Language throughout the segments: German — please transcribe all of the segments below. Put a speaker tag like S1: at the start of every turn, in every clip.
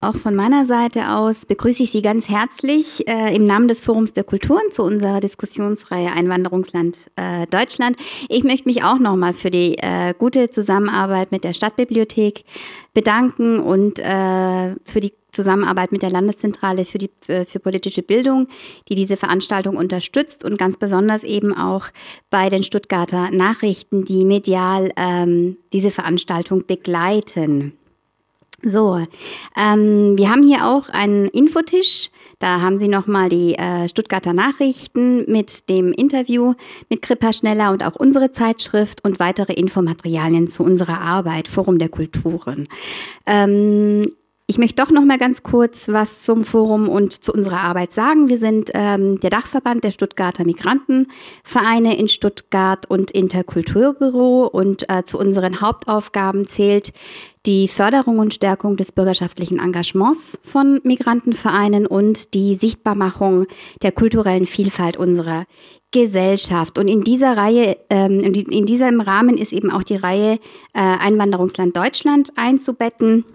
S1: Auch von meiner Seite aus begrüße ich Sie ganz herzlich äh, im Namen des Forums der Kulturen zu unserer Diskussionsreihe Einwanderungsland äh, Deutschland. Ich möchte mich auch nochmal für die äh, gute Zusammenarbeit mit der Stadtbibliothek bedanken und äh, für die Zusammenarbeit mit der Landeszentrale für, die, äh, für politische Bildung, die diese Veranstaltung unterstützt und ganz besonders eben auch bei den Stuttgarter Nachrichten, die medial ähm, diese Veranstaltung begleiten. So, ähm, wir haben hier auch einen Infotisch. Da haben Sie nochmal die äh, Stuttgarter Nachrichten mit dem Interview mit Krippa Schneller und auch unsere Zeitschrift und weitere Infomaterialien zu unserer Arbeit, Forum der Kulturen. Ähm, ich möchte doch noch mal ganz kurz was zum Forum und zu unserer Arbeit sagen. Wir sind ähm, der Dachverband der Stuttgarter Migrantenvereine in Stuttgart und Interkulturbüro und äh, zu unseren Hauptaufgaben zählt die Förderung und Stärkung des bürgerschaftlichen Engagements von Migrantenvereinen und die Sichtbarmachung der kulturellen Vielfalt unserer Gesellschaft. Und in dieser Reihe, ähm, in diesem Rahmen ist eben auch die Reihe äh, Einwanderungsland Deutschland einzubetten.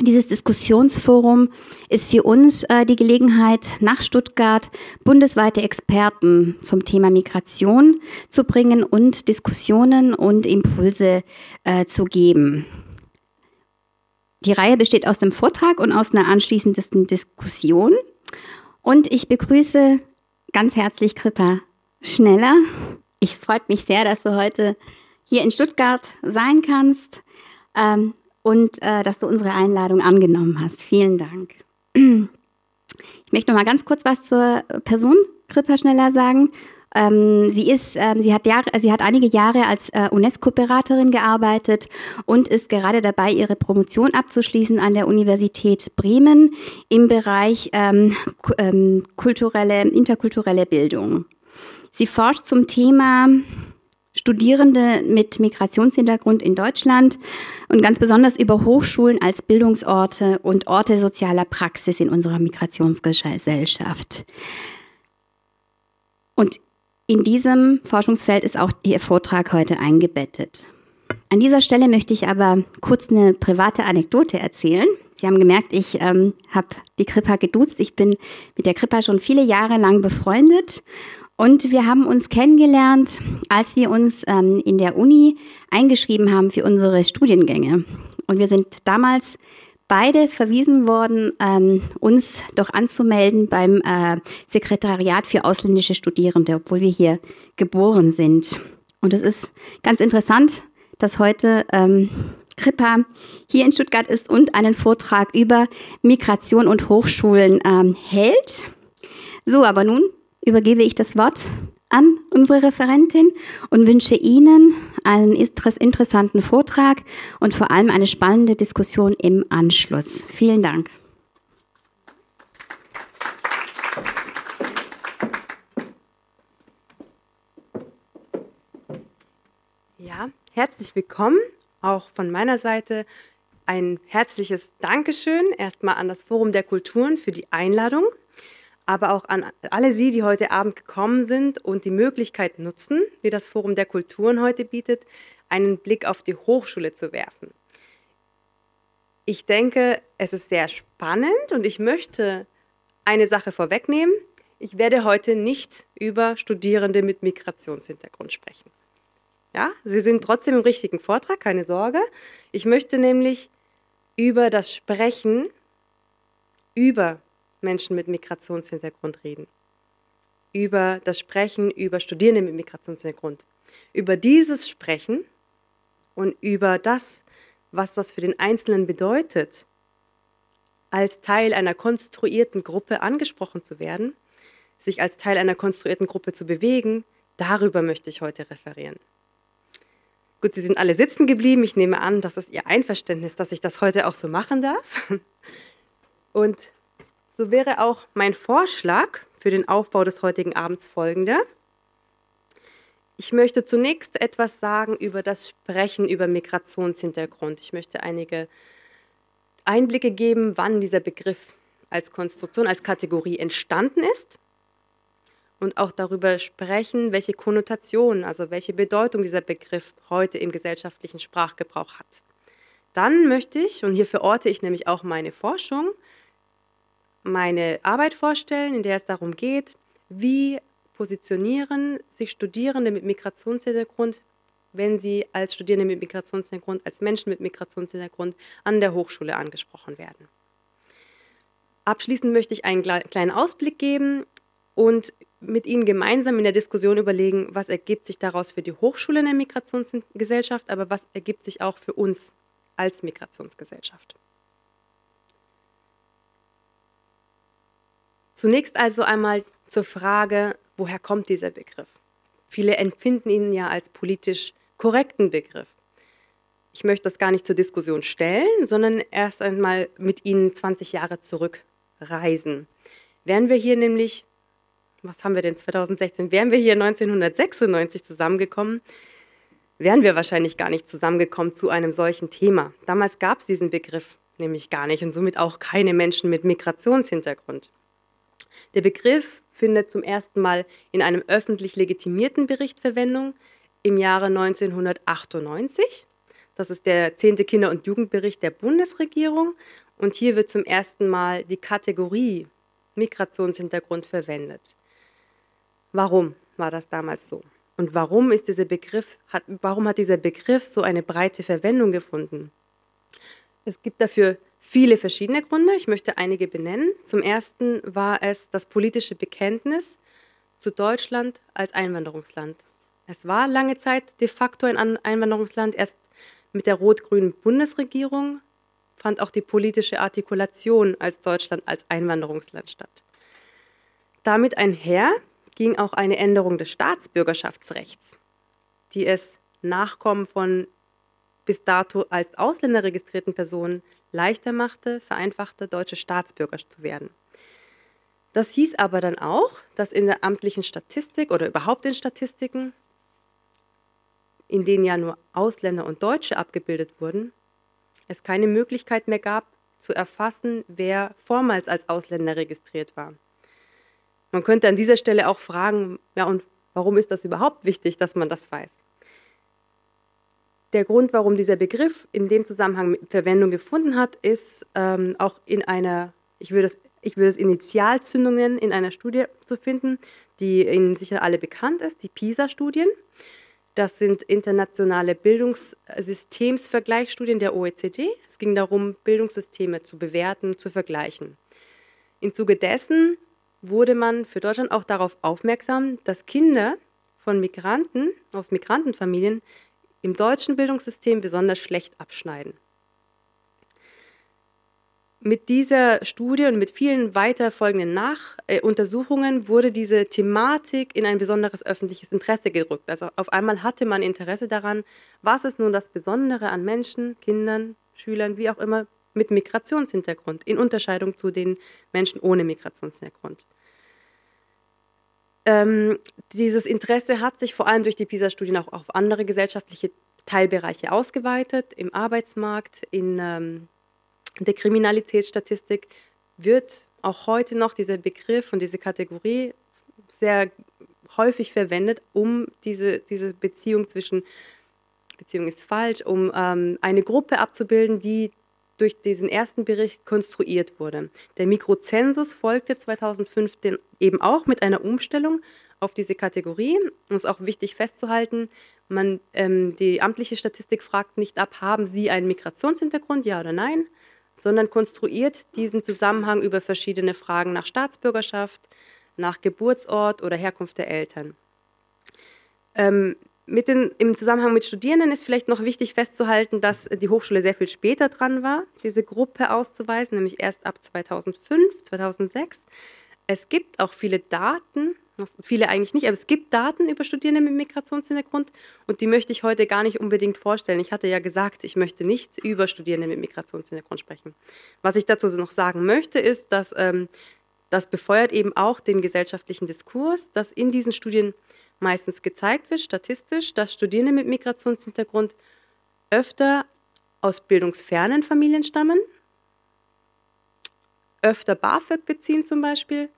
S1: Dieses Diskussionsforum ist für uns äh, die Gelegenheit, nach Stuttgart bundesweite Experten zum Thema Migration zu bringen und Diskussionen und Impulse äh, zu geben. Die Reihe besteht aus dem Vortrag und aus einer anschließenden Diskussion. Und ich begrüße ganz herzlich Krippa Schneller. Ich freut mich sehr, dass du heute hier in Stuttgart sein kannst. Ähm, und äh, dass du unsere Einladung angenommen hast. Vielen Dank. Ich möchte noch mal ganz kurz was zur Person Krippa Schneller sagen. Ähm, sie ist, ähm, sie hat Jahre, sie hat einige Jahre als äh, UNESCO-Beraterin gearbeitet und ist gerade dabei, ihre Promotion abzuschließen an der Universität Bremen im Bereich ähm, ähm kulturelle, interkulturelle Bildung. Sie forscht zum Thema Studierende mit Migrationshintergrund in Deutschland und ganz besonders über Hochschulen als Bildungsorte und Orte sozialer Praxis in unserer Migrationsgesellschaft. Und in diesem Forschungsfeld ist auch Ihr Vortrag heute eingebettet. An dieser Stelle möchte ich aber kurz eine private Anekdote erzählen. Sie haben gemerkt, ich ähm, habe die Kripa geduzt. Ich bin mit der Kripa schon viele Jahre lang befreundet und wir haben uns kennengelernt, als wir uns ähm, in der Uni eingeschrieben haben für unsere Studiengänge. Und wir sind damals beide verwiesen worden, ähm, uns doch anzumelden beim äh, Sekretariat für ausländische Studierende, obwohl wir hier geboren sind. Und es ist ganz interessant, dass heute ähm, Krippa hier in Stuttgart ist und einen Vortrag über Migration und Hochschulen ähm, hält. So, aber nun übergebe ich das Wort an unsere Referentin und wünsche Ihnen einen interessanten Vortrag und vor allem eine spannende Diskussion im Anschluss. Vielen Dank.
S2: Ja, herzlich willkommen. Auch von meiner Seite ein herzliches Dankeschön erstmal an das Forum der Kulturen für die Einladung aber auch an alle Sie, die heute Abend gekommen sind und die Möglichkeit nutzen, wie das Forum der Kulturen heute bietet, einen Blick auf die Hochschule zu werfen. Ich denke, es ist sehr spannend und ich möchte eine Sache vorwegnehmen. Ich werde heute nicht über Studierende mit Migrationshintergrund sprechen. Ja, Sie sind trotzdem im richtigen Vortrag, keine Sorge. Ich möchte nämlich über das Sprechen über Menschen mit Migrationshintergrund reden. Über das Sprechen über Studierende mit Migrationshintergrund. Über dieses Sprechen und über das, was das für den Einzelnen bedeutet, als Teil einer konstruierten Gruppe angesprochen zu werden, sich als Teil einer konstruierten Gruppe zu bewegen, darüber möchte ich heute referieren. Gut, Sie sind alle sitzen geblieben. Ich nehme an, das ist Ihr Einverständnis, dass ich das heute auch so machen darf. Und so wäre auch mein Vorschlag für den Aufbau des heutigen Abends folgender. Ich möchte zunächst etwas sagen über das Sprechen über Migrationshintergrund. Ich möchte einige Einblicke geben, wann dieser Begriff als Konstruktion, als Kategorie entstanden ist und auch darüber sprechen, welche Konnotation, also welche Bedeutung dieser Begriff heute im gesellschaftlichen Sprachgebrauch hat. Dann möchte ich, und hier verorte ich nämlich auch meine Forschung, meine Arbeit vorstellen, in der es darum geht, wie positionieren sich Studierende mit Migrationshintergrund, wenn sie als Studierende mit Migrationshintergrund, als Menschen mit Migrationshintergrund an der Hochschule angesprochen werden. Abschließend möchte ich einen kleinen Ausblick geben und mit Ihnen gemeinsam in der Diskussion überlegen, was ergibt sich daraus für die Hochschule in der Migrationsgesellschaft, aber was ergibt sich auch für uns als Migrationsgesellschaft. Zunächst also einmal zur Frage, woher kommt dieser Begriff? Viele empfinden ihn ja als politisch korrekten Begriff. Ich möchte das gar nicht zur Diskussion stellen, sondern erst einmal mit Ihnen 20 Jahre zurückreisen. Wären wir hier nämlich, was haben wir denn 2016, wären wir hier 1996 zusammengekommen, wären wir wahrscheinlich gar nicht zusammengekommen zu einem solchen Thema. Damals gab es diesen Begriff nämlich gar nicht und somit auch keine Menschen mit Migrationshintergrund. Der Begriff findet zum ersten Mal in einem öffentlich legitimierten Bericht Verwendung im Jahre 1998. Das ist der 10. Kinder- und Jugendbericht der Bundesregierung. Und hier wird zum ersten Mal die Kategorie Migrationshintergrund verwendet. Warum war das damals so? Und warum ist dieser Begriff, hat, warum hat dieser Begriff so eine breite Verwendung gefunden? Es gibt dafür viele verschiedene Gründe. Ich möchte einige benennen. Zum ersten war es das politische Bekenntnis zu Deutschland als Einwanderungsland. Es war lange Zeit de facto ein Einwanderungsland. Erst mit der rot-grünen Bundesregierung fand auch die politische Artikulation als Deutschland als Einwanderungsland statt. Damit einher ging auch eine Änderung des Staatsbürgerschaftsrechts, die es Nachkommen von bis dato als Ausländer registrierten Personen leichter machte, vereinfachte deutsche Staatsbürger zu werden. Das hieß aber dann auch, dass in der amtlichen Statistik oder überhaupt in Statistiken, in denen ja nur Ausländer und Deutsche abgebildet wurden, es keine Möglichkeit mehr gab, zu erfassen, wer vormals als Ausländer registriert war. Man könnte an dieser Stelle auch fragen, ja, und warum ist das überhaupt wichtig, dass man das weiß? Der Grund, warum dieser Begriff in dem Zusammenhang Verwendung gefunden hat, ist ähm, auch in einer, ich würde es ich würde es Initialzündungen in einer Studie zu finden, die Ihnen sicher alle bekannt ist, die PISA-Studien. Das sind internationale Bildungssystemsvergleichsstudien der OECD. Es ging darum, Bildungssysteme zu bewerten, zu vergleichen. Im Zuge dessen wurde man für Deutschland auch darauf aufmerksam, dass Kinder von Migranten aus Migrantenfamilien im deutschen Bildungssystem besonders schlecht abschneiden. Mit dieser Studie und mit vielen weiter folgenden Nach äh, Untersuchungen wurde diese Thematik in ein besonderes öffentliches Interesse gerückt. Also auf einmal hatte man Interesse daran, was ist nun das Besondere an Menschen, Kindern, Schülern, wie auch immer, mit Migrationshintergrund, in Unterscheidung zu den Menschen ohne Migrationshintergrund. Ähm, dieses Interesse hat sich vor allem durch die PISA-Studien auch auf andere gesellschaftliche Teilbereiche ausgeweitet. Im Arbeitsmarkt, in ähm, der Kriminalitätsstatistik wird auch heute noch dieser Begriff und diese Kategorie sehr häufig verwendet, um diese, diese Beziehung zwischen, Beziehung ist falsch, um ähm, eine Gruppe abzubilden, die durch diesen ersten Bericht konstruiert wurde. Der Mikrozensus folgte 2015 eben auch mit einer Umstellung auf diese Kategorie. Um es auch wichtig festzuhalten, man, ähm, die amtliche Statistik fragt nicht ab, haben Sie einen Migrationshintergrund, ja oder nein, sondern konstruiert diesen Zusammenhang über verschiedene Fragen nach Staatsbürgerschaft, nach Geburtsort oder Herkunft der Eltern. Ähm, mit den, Im Zusammenhang mit Studierenden ist vielleicht noch wichtig festzuhalten, dass die Hochschule sehr viel später dran war, diese Gruppe auszuweisen, nämlich erst ab 2005, 2006. Es gibt auch viele Daten, viele eigentlich nicht, aber es gibt Daten über Studierende mit Migrationshintergrund und die möchte ich heute gar nicht unbedingt vorstellen. Ich hatte ja gesagt, ich möchte nicht über Studierende mit Migrationshintergrund sprechen. Was ich dazu noch sagen möchte, ist, dass ähm, das befeuert eben auch den gesellschaftlichen Diskurs, dass in diesen Studien meistens gezeigt wird, statistisch, dass Studierende mit Migrationshintergrund öfter aus bildungsfernen Familien stammen, öfter BAföG beziehen zum Beispiel,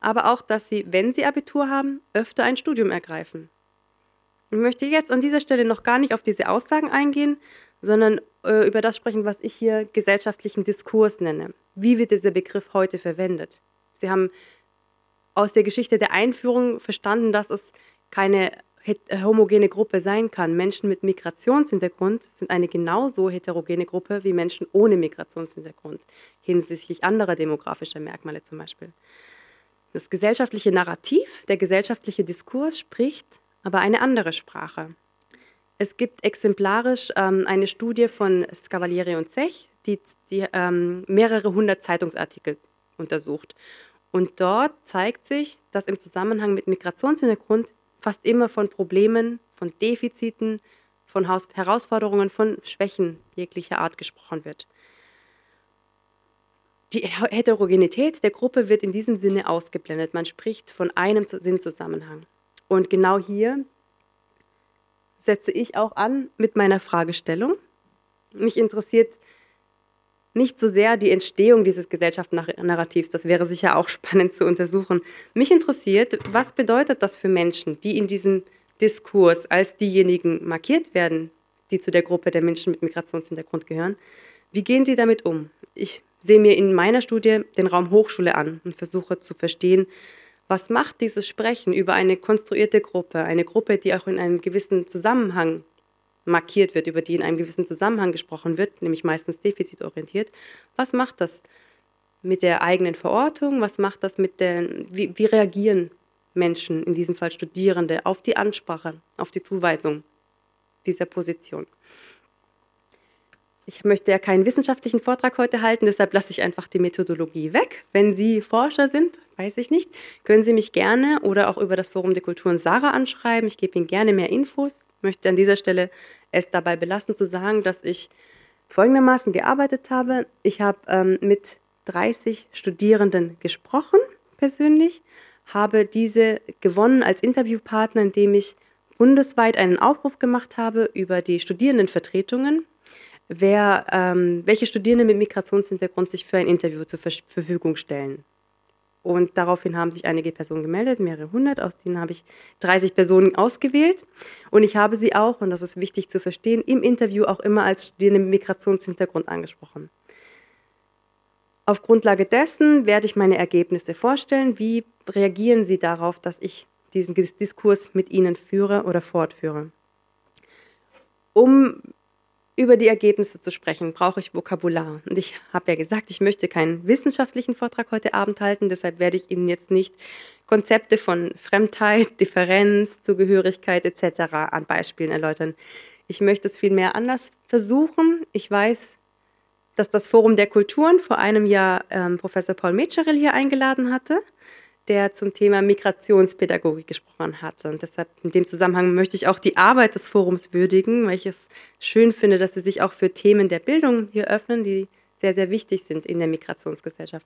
S2: aber auch, dass sie, wenn sie Abitur haben, öfter ein Studium ergreifen. Ich möchte jetzt an dieser Stelle noch gar nicht auf diese Aussagen eingehen, sondern äh, über das sprechen, was ich hier gesellschaftlichen Diskurs nenne. Wie wird dieser Begriff heute verwendet? Sie haben aus der Geschichte der Einführung verstanden, dass es keine homogene Gruppe sein kann. Menschen mit Migrationshintergrund sind eine genauso heterogene Gruppe wie Menschen ohne Migrationshintergrund, hinsichtlich anderer demografischer Merkmale zum Beispiel. Das gesellschaftliche Narrativ, der gesellschaftliche Diskurs spricht aber eine andere Sprache. Es gibt exemplarisch ähm, eine Studie von Scavalieri und Zech, die, die ähm, mehrere hundert Zeitungsartikel untersucht. Und dort zeigt sich, dass im Zusammenhang mit Migrationshintergrund fast immer von Problemen, von Defiziten, von Herausforderungen, von Schwächen jeglicher Art gesprochen wird. Die Heterogenität der Gruppe wird in diesem Sinne ausgeblendet. Man spricht von einem Sinnzusammenhang. Und genau hier setze ich auch an mit meiner Fragestellung. Mich interessiert nicht so sehr die Entstehung dieses Gesellschaftsnarrativs, das wäre sicher auch spannend zu untersuchen. Mich interessiert, was bedeutet das für Menschen, die in diesem Diskurs als diejenigen markiert werden, die zu der Gruppe der Menschen mit Migrationshintergrund gehören. Wie gehen sie damit um? Ich sehe mir in meiner Studie den Raum Hochschule an und versuche zu verstehen, was macht dieses Sprechen über eine konstruierte Gruppe, eine Gruppe, die auch in einem gewissen Zusammenhang markiert wird, über die in einem gewissen Zusammenhang gesprochen wird, nämlich meistens defizitorientiert. Was macht das mit der eigenen Verortung? Was macht das mit der, wie, wie reagieren Menschen, in diesem Fall Studierende, auf die Ansprache, auf die Zuweisung dieser Position? Ich möchte ja keinen wissenschaftlichen Vortrag heute halten, deshalb lasse ich einfach die Methodologie weg. Wenn Sie Forscher sind, weiß ich nicht, können Sie mich gerne oder auch über das Forum der Kulturen Sarah anschreiben. Ich gebe Ihnen gerne mehr Infos. Ich möchte an dieser Stelle es dabei belassen zu sagen, dass ich folgendermaßen gearbeitet habe. Ich habe ähm, mit 30 Studierenden gesprochen, persönlich, habe diese gewonnen als Interviewpartner, indem ich bundesweit einen Aufruf gemacht habe über die Studierendenvertretungen wer, ähm, welche Studierende mit Migrationshintergrund sich für ein Interview zur Verfügung stellen. Und daraufhin haben sich einige Personen gemeldet, mehrere hundert, aus denen habe ich 30 Personen ausgewählt. Und ich habe sie auch, und das ist wichtig zu verstehen, im Interview auch immer als Studierende mit Migrationshintergrund angesprochen. Auf Grundlage dessen werde ich meine Ergebnisse vorstellen. Wie reagieren Sie darauf, dass ich diesen Diskurs mit Ihnen führe oder fortführe? Um über die Ergebnisse zu sprechen, brauche ich Vokabular. Und ich habe ja gesagt, ich möchte keinen wissenschaftlichen Vortrag heute Abend halten, deshalb werde ich Ihnen jetzt nicht Konzepte von Fremdheit, Differenz, Zugehörigkeit etc. an Beispielen erläutern. Ich möchte es vielmehr anders versuchen. Ich weiß, dass das Forum der Kulturen vor einem Jahr ähm, Professor Paul Metscherel hier eingeladen hatte der zum Thema Migrationspädagogik gesprochen hat. Und deshalb in dem Zusammenhang möchte ich auch die Arbeit des Forums würdigen, weil ich es schön finde, dass sie sich auch für Themen der Bildung hier öffnen, die sehr, sehr wichtig sind in der Migrationsgesellschaft.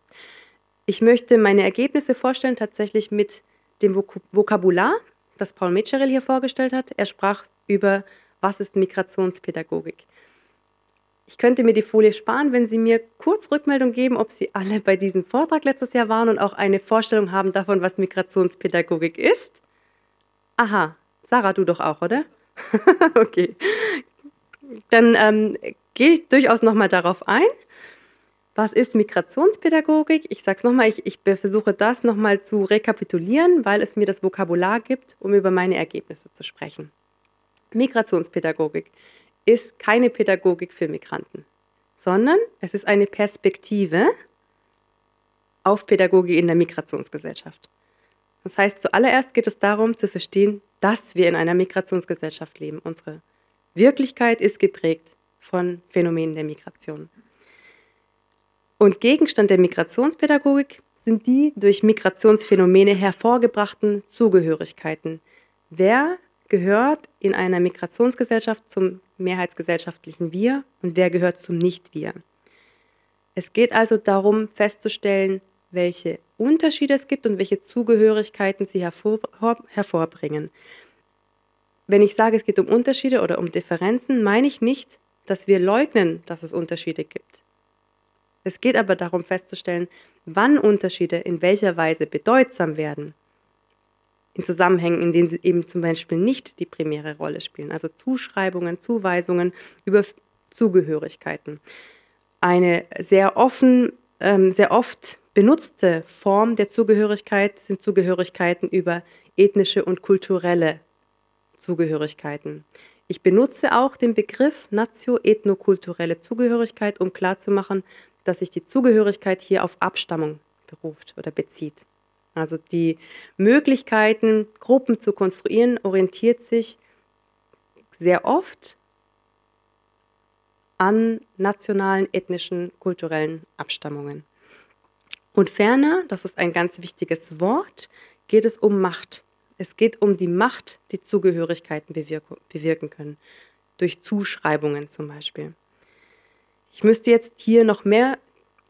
S2: Ich möchte meine Ergebnisse vorstellen, tatsächlich mit dem Vokabular, das Paul Metscherel hier vorgestellt hat. Er sprach über, was ist Migrationspädagogik. Ich könnte mir die Folie sparen, wenn Sie mir kurz Rückmeldung geben, ob Sie alle bei diesem Vortrag letztes Jahr waren und auch eine Vorstellung haben davon, was Migrationspädagogik ist. Aha, Sarah, du doch auch, oder? okay. Dann ähm, gehe ich durchaus nochmal darauf ein. Was ist Migrationspädagogik? Ich sage es nochmal, ich, ich versuche das nochmal zu rekapitulieren, weil es mir das Vokabular gibt, um über meine Ergebnisse zu sprechen. Migrationspädagogik ist keine Pädagogik für Migranten, sondern es ist eine Perspektive auf Pädagogik in der Migrationsgesellschaft. Das heißt, zuallererst geht es darum zu verstehen, dass wir in einer Migrationsgesellschaft leben. Unsere Wirklichkeit ist geprägt von Phänomenen der Migration. Und Gegenstand der Migrationspädagogik sind die durch Migrationsphänomene hervorgebrachten Zugehörigkeiten. Wer gehört in einer Migrationsgesellschaft zum mehrheitsgesellschaftlichen Wir und wer gehört zum Nicht-Wir. Es geht also darum festzustellen, welche Unterschiede es gibt und welche Zugehörigkeiten sie hervor, hervorbringen. Wenn ich sage, es geht um Unterschiede oder um Differenzen, meine ich nicht, dass wir leugnen, dass es Unterschiede gibt. Es geht aber darum festzustellen, wann Unterschiede in welcher Weise bedeutsam werden. In Zusammenhängen, in denen sie eben zum Beispiel nicht die primäre Rolle spielen, also Zuschreibungen, Zuweisungen über Zugehörigkeiten. Eine sehr offen, ähm, sehr oft benutzte Form der Zugehörigkeit sind Zugehörigkeiten über ethnische und kulturelle Zugehörigkeiten. Ich benutze auch den Begriff natio-ethnokulturelle Zugehörigkeit, um klarzumachen, dass sich die Zugehörigkeit hier auf Abstammung beruft oder bezieht. Also die Möglichkeiten, Gruppen zu konstruieren, orientiert sich sehr oft an nationalen, ethnischen, kulturellen Abstammungen. Und ferner, das ist ein ganz wichtiges Wort, geht es um Macht. Es geht um die Macht, die Zugehörigkeiten bewirken können. Durch Zuschreibungen zum Beispiel. Ich müsste jetzt hier noch mehr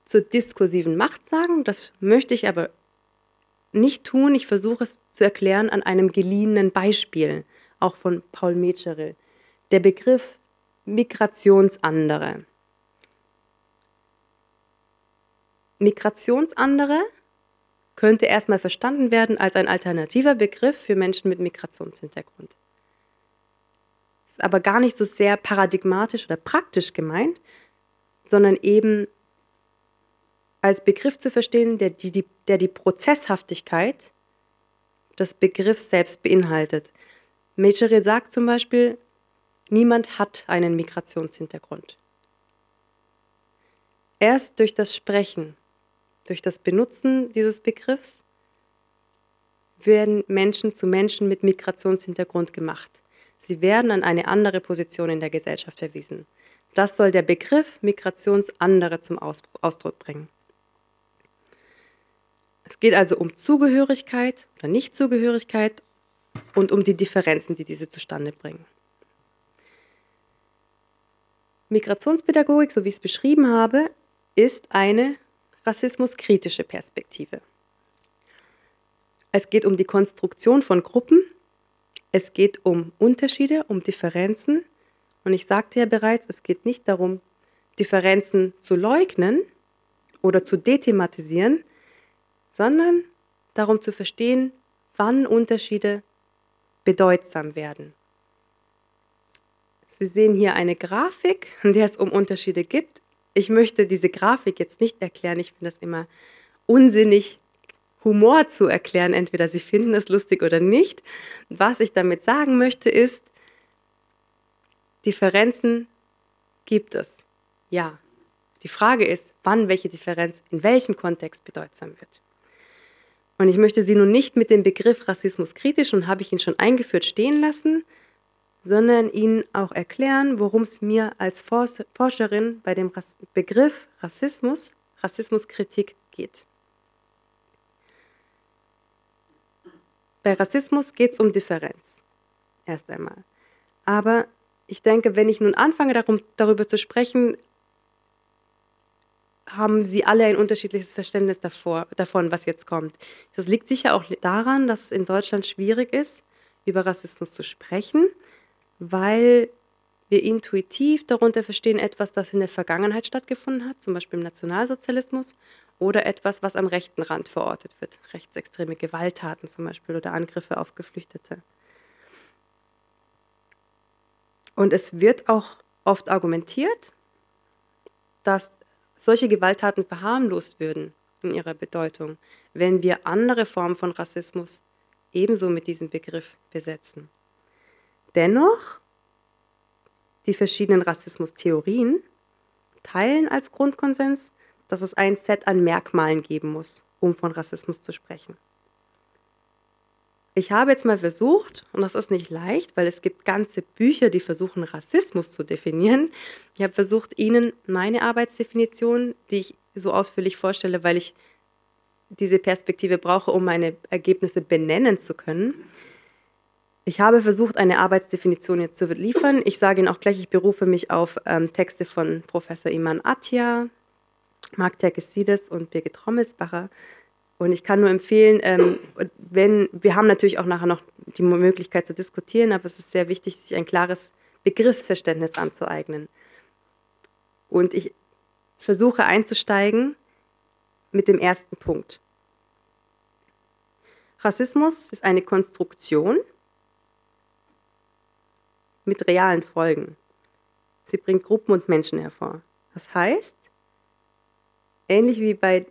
S2: zur diskursiven Macht sagen. Das möchte ich aber nicht tun. Ich versuche es zu erklären an einem geliehenen Beispiel, auch von Paul Metzgerel. Der Begriff Migrationsandere. Migrationsandere könnte erstmal verstanden werden als ein alternativer Begriff für Menschen mit Migrationshintergrund. Ist aber gar nicht so sehr paradigmatisch oder praktisch gemeint, sondern eben als Begriff zu verstehen, der die, der die Prozesshaftigkeit des Begriffs selbst beinhaltet. Mecheri sagt zum Beispiel, niemand hat einen Migrationshintergrund. Erst durch das Sprechen, durch das Benutzen dieses Begriffs werden Menschen zu Menschen mit Migrationshintergrund gemacht. Sie werden an eine andere Position in der Gesellschaft verwiesen. Das soll der Begriff Migrationsandere zum Ausdruck bringen. Es geht also um Zugehörigkeit oder Nichtzugehörigkeit und um die Differenzen, die diese zustande bringen. Migrationspädagogik, so wie ich es beschrieben habe, ist eine rassismuskritische Perspektive. Es geht um die Konstruktion von Gruppen, es geht um Unterschiede, um Differenzen. Und ich sagte ja bereits, es geht nicht darum, Differenzen zu leugnen oder zu dethematisieren, sondern darum zu verstehen, wann Unterschiede bedeutsam werden. Sie sehen hier eine Grafik, in der es um Unterschiede gibt. Ich möchte diese Grafik jetzt nicht erklären. Ich finde das immer unsinnig, Humor zu erklären. Entweder Sie finden es lustig oder nicht. Was ich damit sagen möchte, ist, Differenzen gibt es. Ja. Die Frage ist, wann welche Differenz in welchem Kontext bedeutsam wird. Und ich möchte Sie nun nicht mit dem Begriff Rassismus kritisch, und habe ich ihn schon eingeführt, stehen lassen, sondern Ihnen auch erklären, worum es mir als Forscherin bei dem Begriff Rassismus, Rassismuskritik geht. Bei Rassismus geht es um Differenz, erst einmal. Aber ich denke, wenn ich nun anfange, darum, darüber zu sprechen, haben sie alle ein unterschiedliches Verständnis davor, davon, was jetzt kommt. Das liegt sicher auch daran, dass es in Deutschland schwierig ist, über Rassismus zu sprechen, weil wir intuitiv darunter verstehen etwas, das in der Vergangenheit stattgefunden hat, zum Beispiel im Nationalsozialismus, oder etwas, was am rechten Rand verortet wird, rechtsextreme Gewalttaten zum Beispiel oder Angriffe auf Geflüchtete. Und es wird auch oft argumentiert, dass solche Gewalttaten verharmlost würden in ihrer Bedeutung, wenn wir andere Formen von Rassismus ebenso mit diesem Begriff besetzen. Dennoch, die verschiedenen Rassismustheorien teilen als Grundkonsens, dass es ein Set an Merkmalen geben muss, um von Rassismus zu sprechen. Ich habe jetzt mal versucht, und das ist nicht leicht, weil es gibt ganze Bücher, die versuchen, Rassismus zu definieren. Ich habe versucht, Ihnen meine Arbeitsdefinition, die ich so ausführlich vorstelle, weil ich diese Perspektive brauche, um meine Ergebnisse benennen zu können. Ich habe versucht, eine Arbeitsdefinition jetzt zu liefern. Ich sage Ihnen auch gleich, ich berufe mich auf ähm, Texte von Professor Iman Attia, Mark Terkesides und Birgit Trommelsbacher. Und ich kann nur empfehlen, ähm, wenn, wir haben natürlich auch nachher noch die Möglichkeit zu diskutieren, aber es ist sehr wichtig, sich ein klares Begriffsverständnis anzueignen. Und ich versuche einzusteigen mit dem ersten Punkt. Rassismus ist eine Konstruktion mit realen Folgen. Sie bringt Gruppen und Menschen hervor. Das heißt, ähnlich wie bei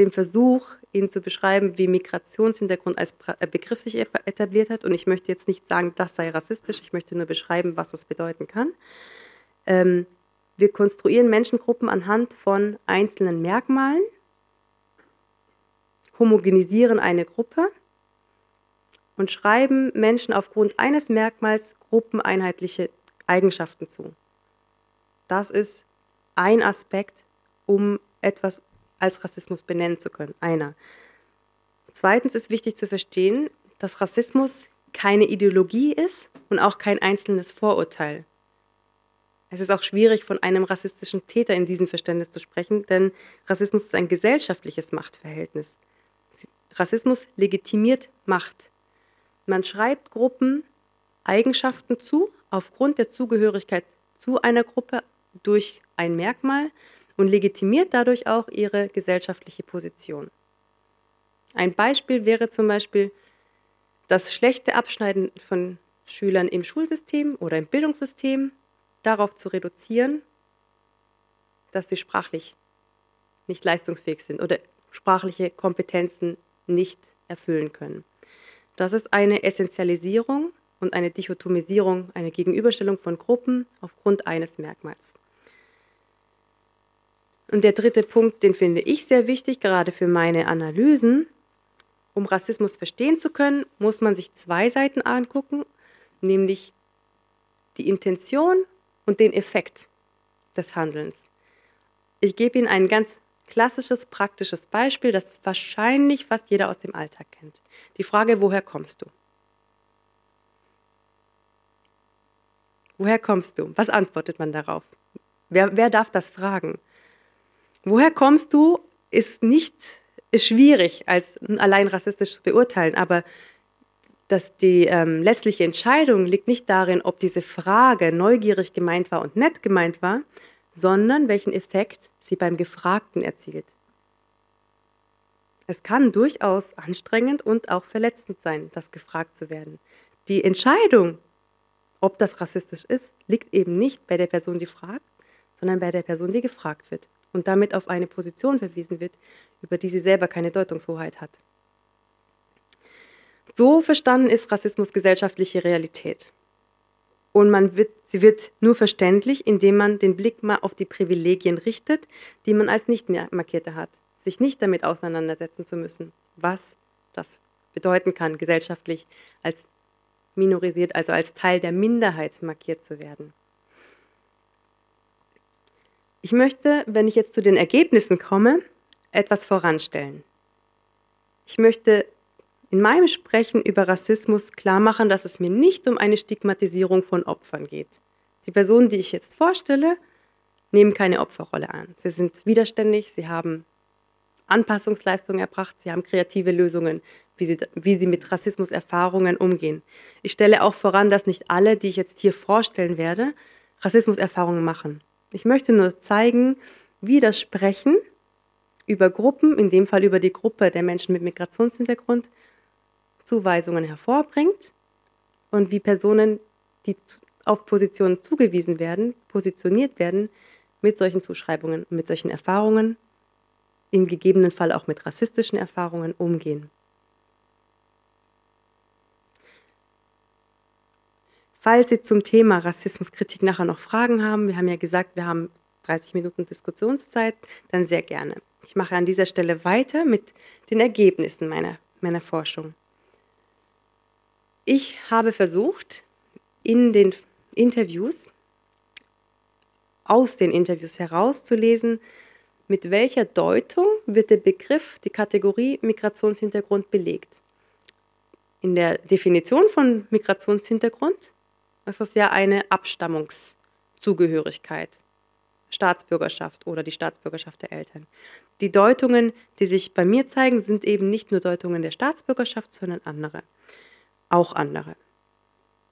S2: dem Versuch, Ihnen zu beschreiben, wie Migrationshintergrund als äh, Begriff sich etabliert hat, und ich möchte jetzt nicht sagen, das sei rassistisch, ich möchte nur beschreiben, was das bedeuten kann. Ähm, wir konstruieren Menschengruppen anhand von einzelnen Merkmalen, homogenisieren eine Gruppe und schreiben Menschen aufgrund eines Merkmals gruppeneinheitliche Eigenschaften zu. Das ist ein Aspekt, um etwas als Rassismus benennen zu können. Einer. Zweitens ist wichtig zu verstehen, dass Rassismus keine Ideologie ist und auch kein einzelnes Vorurteil. Es ist auch schwierig, von einem rassistischen Täter in diesem Verständnis zu sprechen, denn Rassismus ist ein gesellschaftliches Machtverhältnis. Rassismus legitimiert Macht. Man schreibt Gruppen Eigenschaften zu, aufgrund der Zugehörigkeit zu einer Gruppe durch ein Merkmal und legitimiert dadurch auch ihre gesellschaftliche Position. Ein Beispiel wäre zum Beispiel das schlechte Abschneiden von Schülern im Schulsystem oder im Bildungssystem darauf zu reduzieren, dass sie sprachlich nicht leistungsfähig sind oder sprachliche Kompetenzen nicht erfüllen können. Das ist eine Essentialisierung und eine Dichotomisierung, eine Gegenüberstellung von Gruppen aufgrund eines Merkmals. Und der dritte Punkt, den finde ich sehr wichtig, gerade für meine Analysen. Um Rassismus verstehen zu können, muss man sich zwei Seiten angucken, nämlich die Intention und den Effekt des Handelns. Ich gebe Ihnen ein ganz klassisches, praktisches Beispiel, das wahrscheinlich fast jeder aus dem Alltag kennt. Die Frage, woher kommst du? Woher kommst du? Was antwortet man darauf? Wer, wer darf das fragen? Woher kommst du, ist nicht, ist schwierig, als allein rassistisch zu beurteilen, aber dass die ähm, letztliche Entscheidung liegt nicht darin, ob diese Frage neugierig gemeint war und nett gemeint war, sondern welchen Effekt sie beim Gefragten erzielt. Es kann durchaus anstrengend und auch verletzend sein, das gefragt zu werden. Die Entscheidung, ob das rassistisch ist, liegt eben nicht bei der Person, die fragt, sondern bei der Person, die gefragt wird und damit auf eine Position verwiesen wird, über die sie selber keine Deutungshoheit hat. So verstanden ist Rassismus gesellschaftliche Realität. Und man wird, sie wird nur verständlich, indem man den Blick mal auf die Privilegien richtet, die man als nicht mehr markierte hat. Sich nicht damit auseinandersetzen zu müssen, was das bedeuten kann, gesellschaftlich als minorisiert, also als Teil der Minderheit markiert zu werden. Ich möchte, wenn ich jetzt zu den Ergebnissen komme, etwas voranstellen. Ich möchte in meinem Sprechen über Rassismus klar machen, dass es mir nicht um eine Stigmatisierung von Opfern geht. Die Personen, die ich jetzt vorstelle, nehmen keine Opferrolle an. Sie sind widerständig, sie haben Anpassungsleistungen erbracht, sie haben kreative Lösungen, wie sie, wie sie mit Rassismuserfahrungen umgehen. Ich stelle auch voran, dass nicht alle, die ich jetzt hier vorstellen werde, Rassismuserfahrungen machen. Ich möchte nur zeigen, wie das Sprechen über Gruppen, in dem Fall über die Gruppe der Menschen mit Migrationshintergrund, Zuweisungen hervorbringt und wie Personen, die auf Positionen zugewiesen werden, positioniert werden, mit solchen Zuschreibungen, mit solchen Erfahrungen, in gegebenen Fall auch mit rassistischen Erfahrungen umgehen. Falls Sie zum Thema Rassismuskritik nachher noch Fragen haben, wir haben ja gesagt, wir haben 30 Minuten Diskussionszeit, dann sehr gerne. Ich mache an dieser Stelle weiter mit den Ergebnissen meiner, meiner Forschung. Ich habe versucht, in den Interviews, aus den Interviews herauszulesen, mit welcher Deutung wird der Begriff, die Kategorie Migrationshintergrund belegt. In der Definition von Migrationshintergrund ist ja eine Abstammungszugehörigkeit, Staatsbürgerschaft oder die Staatsbürgerschaft der Eltern. Die Deutungen, die sich bei mir zeigen, sind eben nicht nur Deutungen der Staatsbürgerschaft, sondern andere, auch andere.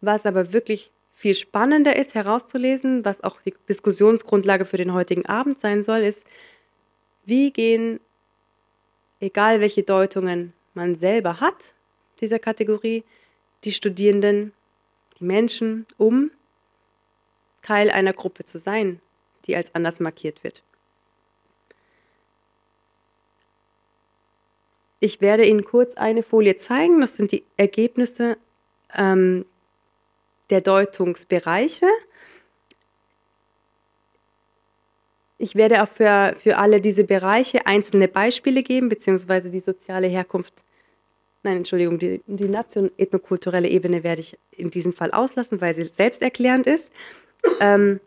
S2: Was aber wirklich viel spannender ist herauszulesen, was auch die Diskussionsgrundlage für den heutigen Abend sein soll, ist, wie gehen, egal welche Deutungen man selber hat, dieser Kategorie, die Studierenden, die Menschen, um Teil einer Gruppe zu sein, die als anders markiert wird. Ich werde Ihnen kurz eine Folie zeigen. Das sind die Ergebnisse ähm, der Deutungsbereiche. Ich werde auch für, für alle diese Bereiche einzelne Beispiele geben, beziehungsweise die soziale Herkunft, nein, Entschuldigung, die, die nation ethnokulturelle Ebene werde ich in diesem Fall auslassen, weil sie selbsterklärend ist. Ähm,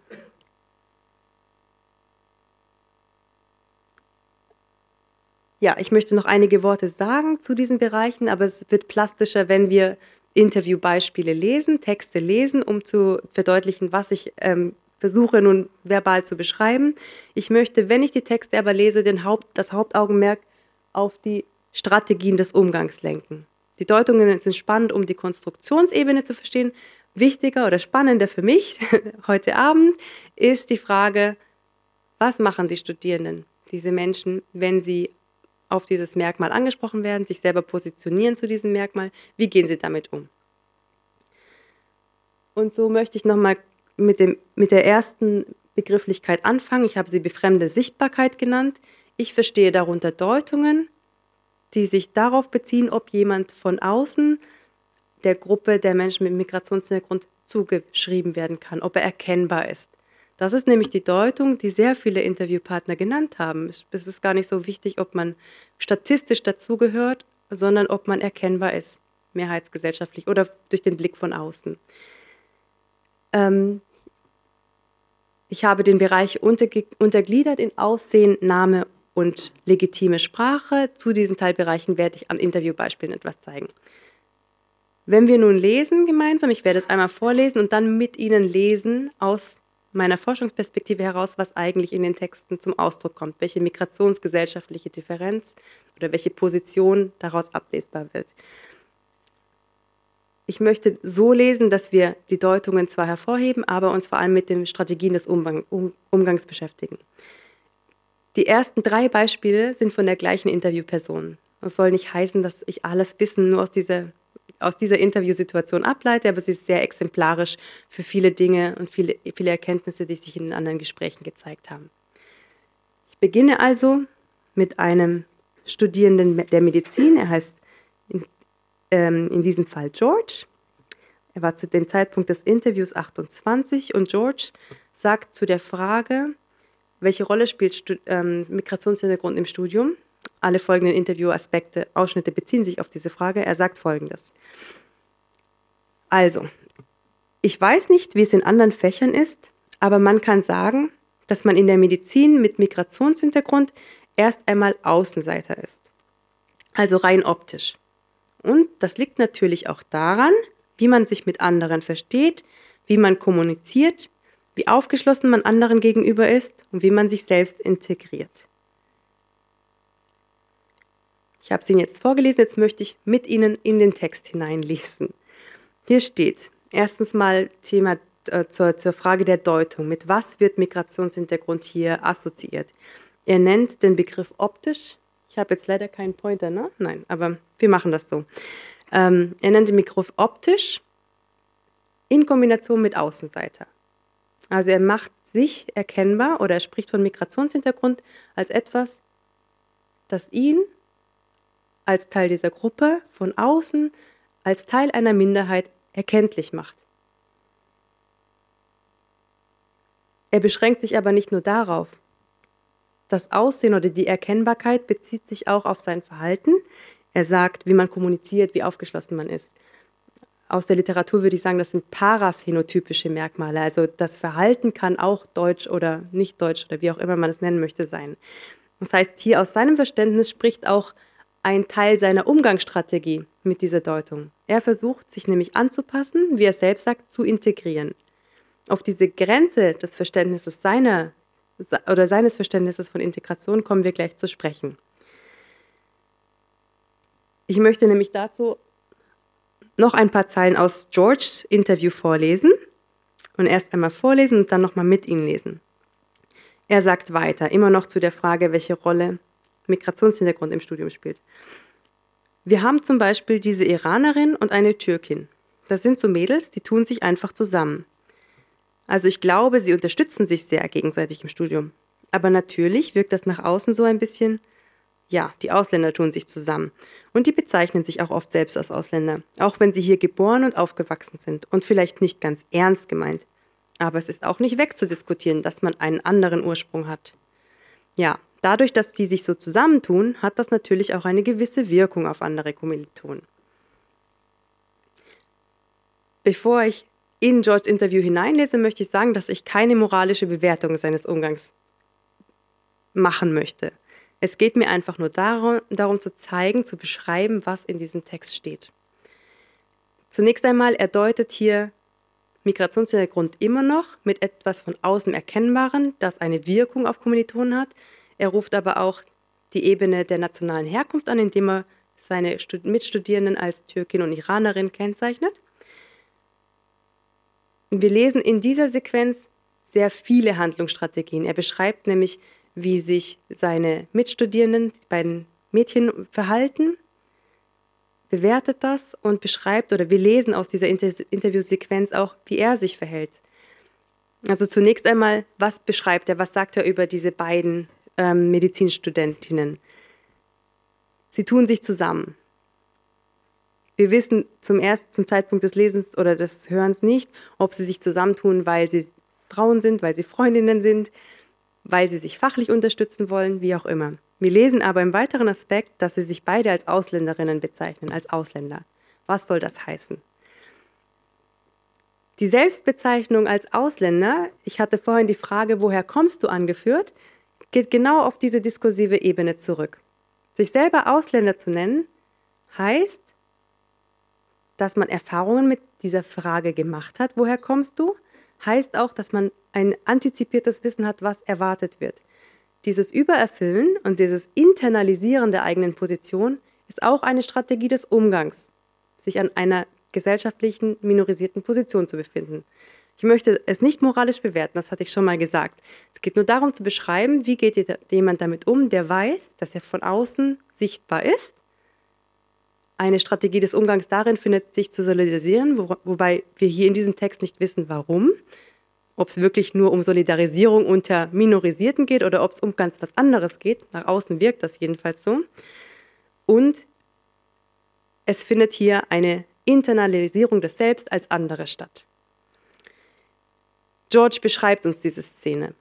S2: ja, ich möchte noch einige Worte sagen zu diesen Bereichen, aber es wird plastischer, wenn wir Interviewbeispiele lesen, Texte lesen, um zu verdeutlichen, was ich ähm, versuche nun verbal zu beschreiben. Ich möchte, wenn ich die Texte aber lese, den Haupt, das Hauptaugenmerk auf die Strategien des Umgangs lenken. Die Deutungen sind spannend, um die Konstruktionsebene zu verstehen. Wichtiger oder spannender für mich heute Abend ist die Frage, was machen die Studierenden, diese Menschen, wenn sie auf dieses Merkmal angesprochen werden, sich selber positionieren zu diesem Merkmal, wie gehen sie damit um? Und so möchte ich nochmal mit, mit der ersten Begrifflichkeit anfangen. Ich habe sie befremde Sichtbarkeit genannt. Ich verstehe darunter Deutungen, die sich darauf beziehen, ob jemand von außen der Gruppe der Menschen mit Migrationshintergrund zugeschrieben werden kann, ob er erkennbar ist. Das ist nämlich die Deutung, die sehr viele Interviewpartner genannt haben. Es ist gar nicht so wichtig, ob man statistisch dazugehört, sondern ob man erkennbar ist, mehrheitsgesellschaftlich oder durch den Blick von außen. Ähm, ich habe den Bereich untergliedert in Aussehen, Name und legitime Sprache. Zu diesen Teilbereichen werde ich an Interviewbeispielen etwas zeigen. Wenn wir nun lesen gemeinsam, ich werde es einmal vorlesen und dann mit Ihnen lesen aus meiner Forschungsperspektive heraus, was eigentlich in den Texten zum Ausdruck kommt, welche migrationsgesellschaftliche Differenz oder welche Position daraus ablesbar wird. Ich möchte so lesen, dass wir die Deutungen zwar hervorheben, aber uns vor allem mit den Strategien des Umgang, um, Umgangs beschäftigen. Die ersten drei Beispiele sind von der gleichen Interviewperson. Das soll nicht heißen, dass ich alles Wissen nur aus dieser aus dieser Interviewsituation ableite, aber sie ist sehr exemplarisch für viele Dinge und viele, viele Erkenntnisse, die sich in anderen Gesprächen gezeigt haben. Ich beginne also mit einem Studierenden der Medizin. Er heißt in, ähm, in diesem Fall George. Er war zu dem Zeitpunkt des Interviews 28 und George sagt zu der Frage, welche Rolle spielt Stud ähm, Migrationshintergrund im Studium? Alle folgenden Interviewaspekte, Ausschnitte beziehen sich auf diese Frage. Er sagt Folgendes. Also, ich weiß nicht, wie es in anderen Fächern ist, aber man kann sagen, dass man in der Medizin mit Migrationshintergrund erst einmal Außenseiter ist. Also rein optisch. Und das liegt natürlich auch daran, wie man sich mit anderen versteht, wie man kommuniziert, wie aufgeschlossen man anderen gegenüber ist und wie man sich selbst integriert. Ich habe es Ihnen jetzt vorgelesen, jetzt möchte ich mit Ihnen in den Text hineinlesen. Hier steht erstens mal Thema äh, zur, zur Frage der Deutung. Mit was wird Migrationshintergrund hier assoziiert? Er nennt den Begriff optisch. Ich habe jetzt leider keinen Pointer, ne? Nein, aber wir machen das so. Ähm, er nennt den Begriff optisch in Kombination mit Außenseiter. Also er macht sich erkennbar oder er spricht von Migrationshintergrund als etwas, das ihn als Teil dieser Gruppe von außen, als Teil einer Minderheit erkenntlich macht. Er beschränkt sich aber nicht nur darauf. Das Aussehen oder die Erkennbarkeit bezieht sich auch auf sein Verhalten. Er sagt, wie man kommuniziert, wie aufgeschlossen man ist. Aus der Literatur würde ich sagen, das sind paraphenotypische Merkmale. Also das Verhalten kann auch deutsch oder nicht deutsch oder wie auch immer man es nennen möchte sein. Das heißt, hier aus seinem Verständnis spricht auch ein Teil seiner Umgangsstrategie mit dieser Deutung. Er versucht, sich nämlich anzupassen, wie er selbst sagt, zu integrieren. Auf diese Grenze des Verständnisses seiner oder seines Verständnisses von Integration kommen wir gleich zu sprechen. Ich möchte nämlich dazu noch ein paar Zeilen aus Georges Interview vorlesen und erst einmal vorlesen und dann nochmal mit Ihnen lesen. Er sagt weiter, immer noch zu der Frage, welche Rolle Migrationshintergrund im Studium spielt. Wir haben zum Beispiel diese Iranerin und eine Türkin. Das sind so Mädels, die tun sich einfach zusammen. Also ich glaube, sie unterstützen sich sehr gegenseitig im Studium. Aber natürlich wirkt das nach außen so ein bisschen, ja, die Ausländer tun sich zusammen. Und die bezeichnen sich auch oft selbst als Ausländer, auch wenn sie hier geboren und aufgewachsen sind und vielleicht nicht ganz ernst gemeint. Aber es ist auch nicht wegzudiskutieren, dass man einen anderen Ursprung hat. Ja, dadurch, dass die sich so zusammentun, hat das natürlich auch eine gewisse Wirkung auf andere Kommilitonen. Bevor ich in Georges Interview hineinlese, möchte ich sagen, dass ich keine moralische Bewertung seines Umgangs machen möchte. Es geht mir einfach nur darum, darum zu zeigen, zu beschreiben, was in diesem Text steht. Zunächst einmal, er deutet hier Migrationshintergrund immer noch mit etwas von außen Erkennbaren, das eine Wirkung auf Kommilitonen hat. Er ruft aber auch die Ebene der nationalen Herkunft an, indem er seine Mitstudierenden als Türkin und Iranerin kennzeichnet. Wir lesen in dieser Sequenz sehr viele Handlungsstrategien. Er beschreibt nämlich, wie sich seine Mitstudierenden, die beiden Mädchen, verhalten, bewertet das und beschreibt, oder wir lesen aus dieser Inter Interviewsequenz auch, wie er sich verhält. Also zunächst einmal, was beschreibt er, was sagt er über diese beiden ähm, Medizinstudentinnen? Sie tun sich zusammen. Wir wissen zum ersten, zum Zeitpunkt des Lesens oder des Hörens nicht, ob sie sich zusammentun, weil sie Frauen sind, weil sie Freundinnen sind, weil sie sich fachlich unterstützen wollen, wie auch immer. Wir lesen aber im weiteren Aspekt, dass sie sich beide als Ausländerinnen bezeichnen, als Ausländer. Was soll das heißen? Die Selbstbezeichnung als Ausländer, ich hatte vorhin die Frage, woher kommst du angeführt, geht genau auf diese diskursive Ebene zurück. Sich selber Ausländer zu nennen, heißt, dass man Erfahrungen mit dieser Frage gemacht hat, woher kommst du, heißt auch, dass man ein antizipiertes Wissen hat, was erwartet wird. Dieses Übererfüllen und dieses Internalisieren der eigenen Position ist auch eine Strategie des Umgangs, sich an einer gesellschaftlichen minorisierten Position zu befinden. Ich möchte es nicht moralisch bewerten, das hatte ich schon mal gesagt. Es geht nur darum zu beschreiben, wie geht jemand damit um, der weiß, dass er von außen sichtbar ist. Eine Strategie des Umgangs darin findet, sich zu solidarisieren, wo, wobei wir hier in diesem Text nicht wissen, warum ob es wirklich nur um Solidarisierung unter Minorisierten geht oder ob es um ganz was anderes geht. Nach außen wirkt das jedenfalls so. Und es findet hier eine Internalisierung des Selbst als andere statt. George beschreibt uns diese Szene.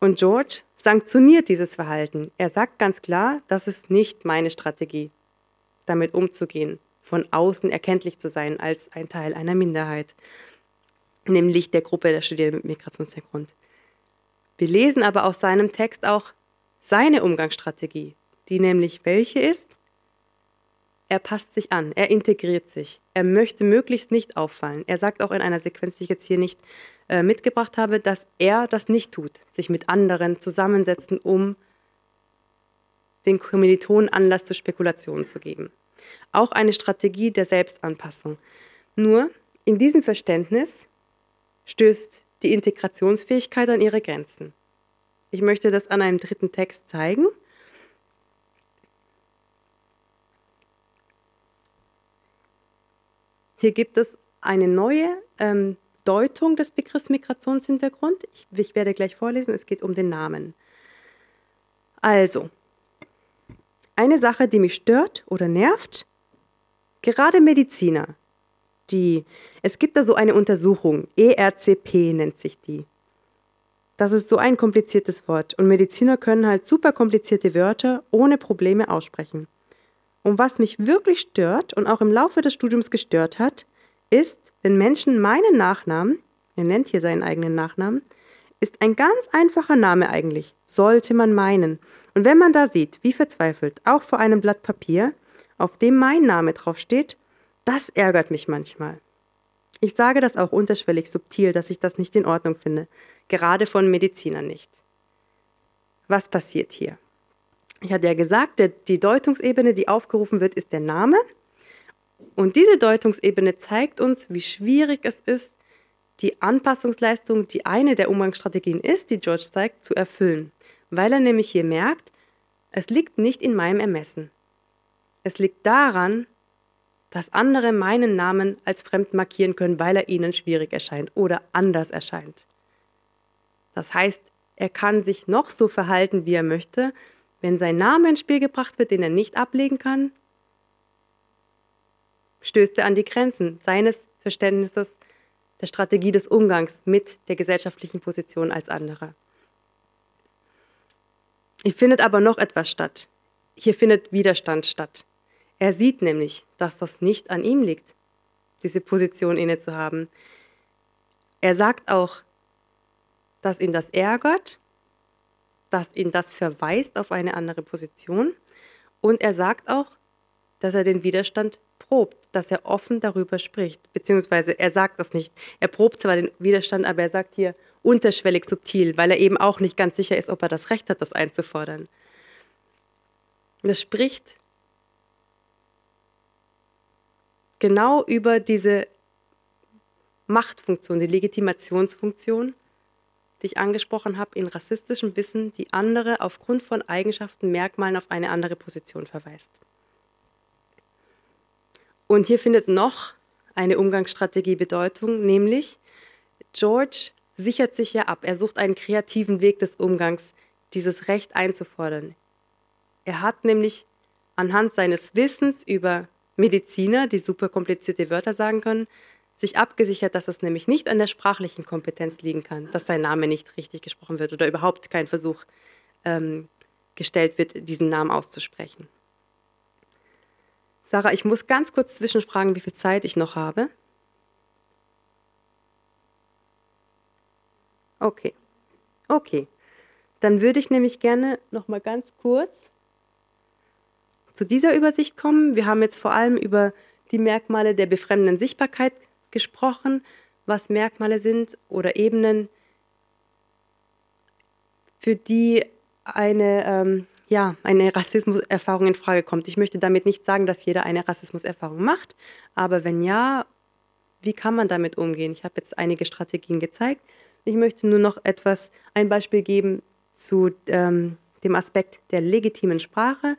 S2: Und George sanktioniert dieses Verhalten. Er sagt ganz klar, das ist nicht meine Strategie, damit umzugehen, von außen erkenntlich zu sein als ein Teil einer Minderheit nämlich der Gruppe der Studierenden mit Migrationshintergrund. Wir lesen aber aus seinem Text auch seine Umgangsstrategie, die nämlich welche ist? Er passt sich an, er integriert sich, er möchte möglichst nicht auffallen. Er sagt auch in einer Sequenz, die ich jetzt hier nicht äh, mitgebracht habe, dass er das nicht tut, sich mit anderen zusammensetzen, um den Kommilitonen Anlass zu Spekulationen zu geben. Auch eine Strategie der Selbstanpassung. Nur in diesem Verständnis stößt die Integrationsfähigkeit an ihre Grenzen. Ich möchte das an einem dritten Text zeigen. Hier gibt es eine neue ähm, Deutung des Begriffs Migrationshintergrund. Ich, ich werde gleich vorlesen, es geht um den Namen. Also, eine Sache, die mich stört oder nervt, gerade Mediziner die, es gibt da so eine Untersuchung, ERCP nennt sich die. Das ist so ein kompliziertes Wort und Mediziner können halt super komplizierte Wörter ohne Probleme aussprechen. Und was mich wirklich stört und auch im Laufe des Studiums gestört hat, ist, wenn Menschen meinen Nachnamen, er nennt hier seinen eigenen Nachnamen, ist ein ganz einfacher Name eigentlich, sollte man meinen. Und wenn man da sieht, wie verzweifelt, auch vor einem Blatt Papier, auf dem mein Name draufsteht, das ärgert mich manchmal. Ich sage das auch unterschwellig subtil, dass ich das nicht in Ordnung finde, gerade von Medizinern nicht. Was passiert hier? Ich hatte ja gesagt, die Deutungsebene, die aufgerufen wird, ist der Name. Und diese Deutungsebene zeigt uns, wie schwierig es ist, die Anpassungsleistung, die eine der Umgangsstrategien ist, die George zeigt, zu erfüllen. Weil er nämlich hier merkt, es liegt nicht in meinem Ermessen. Es liegt daran, dass andere meinen Namen als fremd markieren können, weil er ihnen schwierig erscheint oder anders erscheint. Das heißt, er kann sich noch so verhalten, wie er möchte, wenn sein Name ins Spiel gebracht wird, den er nicht ablegen kann, stößt er an die Grenzen seines Verständnisses der Strategie des Umgangs mit der gesellschaftlichen Position als anderer. Hier findet aber noch etwas statt. Hier findet Widerstand statt. Er sieht nämlich, dass das nicht an ihm liegt, diese Position inne zu haben. Er sagt auch, dass ihn das ärgert, dass ihn das verweist auf eine andere Position. Und er sagt auch, dass er den Widerstand probt, dass er offen darüber spricht. Beziehungsweise er sagt das nicht. Er probt zwar den Widerstand, aber er sagt hier unterschwellig subtil, weil er eben auch nicht ganz sicher ist, ob er das Recht hat, das einzufordern. Das spricht genau über diese Machtfunktion, die Legitimationsfunktion, die ich angesprochen habe, in rassistischem Wissen, die andere aufgrund von Eigenschaften, Merkmalen auf eine andere Position verweist. Und hier findet noch eine Umgangsstrategie Bedeutung, nämlich George sichert sich ja ab. Er sucht einen kreativen Weg des Umgangs, dieses Recht einzufordern. Er hat nämlich anhand seines Wissens über Mediziner, die super komplizierte Wörter sagen können, sich abgesichert, dass es nämlich nicht an der sprachlichen Kompetenz liegen kann, dass sein Name nicht richtig gesprochen wird oder überhaupt kein Versuch ähm, gestellt wird, diesen Namen auszusprechen. Sarah, ich muss ganz kurz zwischenfragen, wie viel Zeit ich noch habe. Okay. Okay. Dann würde ich nämlich gerne noch mal ganz kurz zu dieser Übersicht kommen. Wir haben jetzt vor allem über die Merkmale der befremdenden Sichtbarkeit gesprochen, was Merkmale sind oder Ebenen, für die eine, ähm, ja, eine Rassismuserfahrung in Frage kommt. Ich möchte damit nicht sagen, dass jeder eine Rassismuserfahrung macht, aber wenn ja, wie kann man damit umgehen? Ich habe jetzt einige Strategien gezeigt. Ich möchte nur noch etwas, ein Beispiel geben zu ähm, dem Aspekt der legitimen Sprache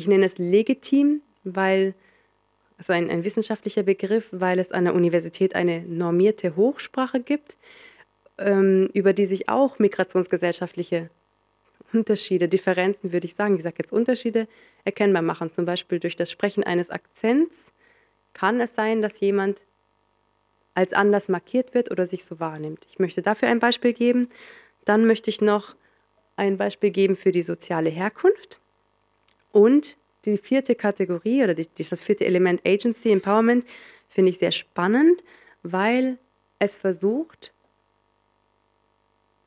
S2: ich nenne es legitim, weil also ein, ein wissenschaftlicher Begriff, weil es an der Universität eine normierte Hochsprache gibt, ähm, über die sich auch migrationsgesellschaftliche Unterschiede, Differenzen, würde ich sagen, ich sage jetzt Unterschiede, erkennbar machen. Zum Beispiel durch das Sprechen eines Akzents kann es sein, dass jemand als anders markiert wird oder sich so wahrnimmt. Ich möchte dafür ein Beispiel geben. Dann möchte ich noch ein Beispiel geben für die soziale Herkunft. Und die vierte Kategorie oder die, das vierte Element Agency, Empowerment, finde ich sehr spannend, weil es versucht,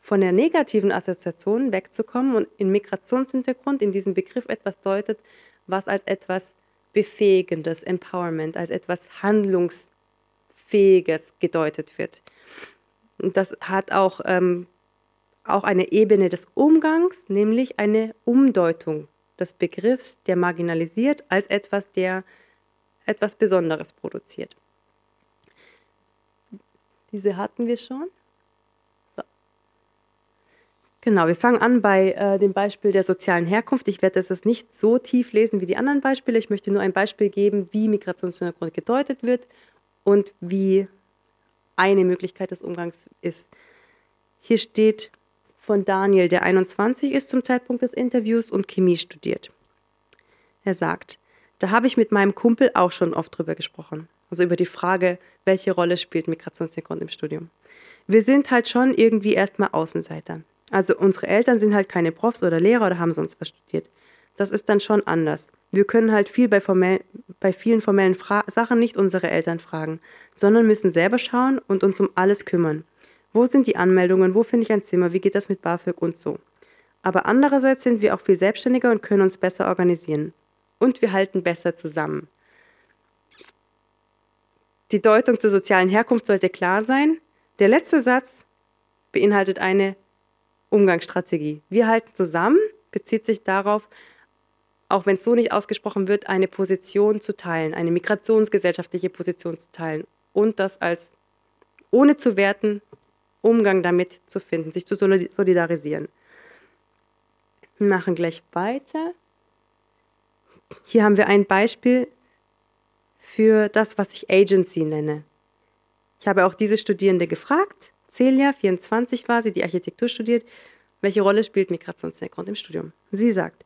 S2: von der negativen Assoziation wegzukommen und in Migrationshintergrund in diesem Begriff etwas deutet, was als etwas Befähigendes, Empowerment, als etwas Handlungsfähiges gedeutet wird. Und das hat auch, ähm, auch eine Ebene des Umgangs, nämlich eine Umdeutung des Begriffs, der marginalisiert, als etwas, der etwas Besonderes produziert. Diese hatten wir schon. So. Genau, wir fangen an bei äh, dem Beispiel der sozialen Herkunft. Ich werde es nicht so tief lesen wie die anderen Beispiele. Ich möchte nur ein Beispiel geben, wie Migrationshintergrund gedeutet wird und wie eine Möglichkeit des Umgangs ist. Hier steht von Daniel, der 21 ist zum Zeitpunkt des Interviews und Chemie studiert. Er sagt, da habe ich mit meinem Kumpel auch schon oft drüber gesprochen. Also über die Frage, welche Rolle spielt Migrationshintergrund im Studium. Wir sind halt schon irgendwie erstmal Außenseiter. Also unsere Eltern sind halt keine Profs oder Lehrer oder haben sonst was studiert. Das ist dann schon anders. Wir können halt viel bei, formell, bei vielen formellen Fra Sachen nicht unsere Eltern fragen, sondern müssen selber schauen und uns um alles kümmern. Wo sind die Anmeldungen? Wo finde ich ein Zimmer? Wie geht das mit BAföG und so? Aber andererseits sind wir auch viel selbstständiger und können uns besser organisieren. Und wir halten besser zusammen. Die Deutung zur sozialen Herkunft sollte klar sein. Der letzte Satz beinhaltet eine Umgangsstrategie. Wir halten zusammen, bezieht sich darauf, auch wenn es so nicht ausgesprochen wird, eine Position zu teilen, eine migrationsgesellschaftliche Position zu teilen und das als ohne zu werten Umgang damit zu finden, sich zu solidarisieren. Wir machen gleich weiter. hier haben wir ein Beispiel für das, was ich Agency nenne. Ich habe auch diese Studierende gefragt, Celia, 24 war sie, die Architektur studiert, welche Rolle spielt Migrationshintergrund im Studium? Sie sagt,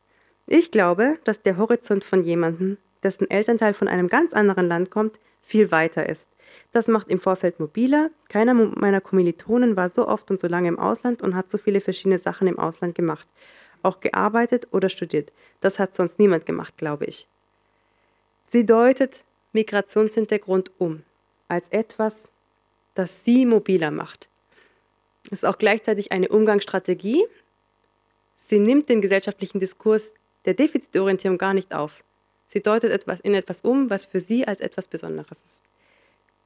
S2: ich glaube, dass der Horizont von jemandem, dessen Elternteil von einem ganz anderen Land kommt, viel weiter ist. Das macht im Vorfeld mobiler. Keiner meiner Kommilitonen war so oft und so lange im Ausland und hat so viele verschiedene Sachen im Ausland gemacht. Auch gearbeitet oder studiert. Das hat sonst niemand gemacht, glaube ich. Sie deutet Migrationshintergrund um als etwas, das sie mobiler macht. Es ist auch gleichzeitig eine Umgangsstrategie. Sie nimmt den gesellschaftlichen Diskurs der Defizitorientierung gar nicht auf. Sie deutet etwas in etwas um, was für sie als etwas Besonderes ist.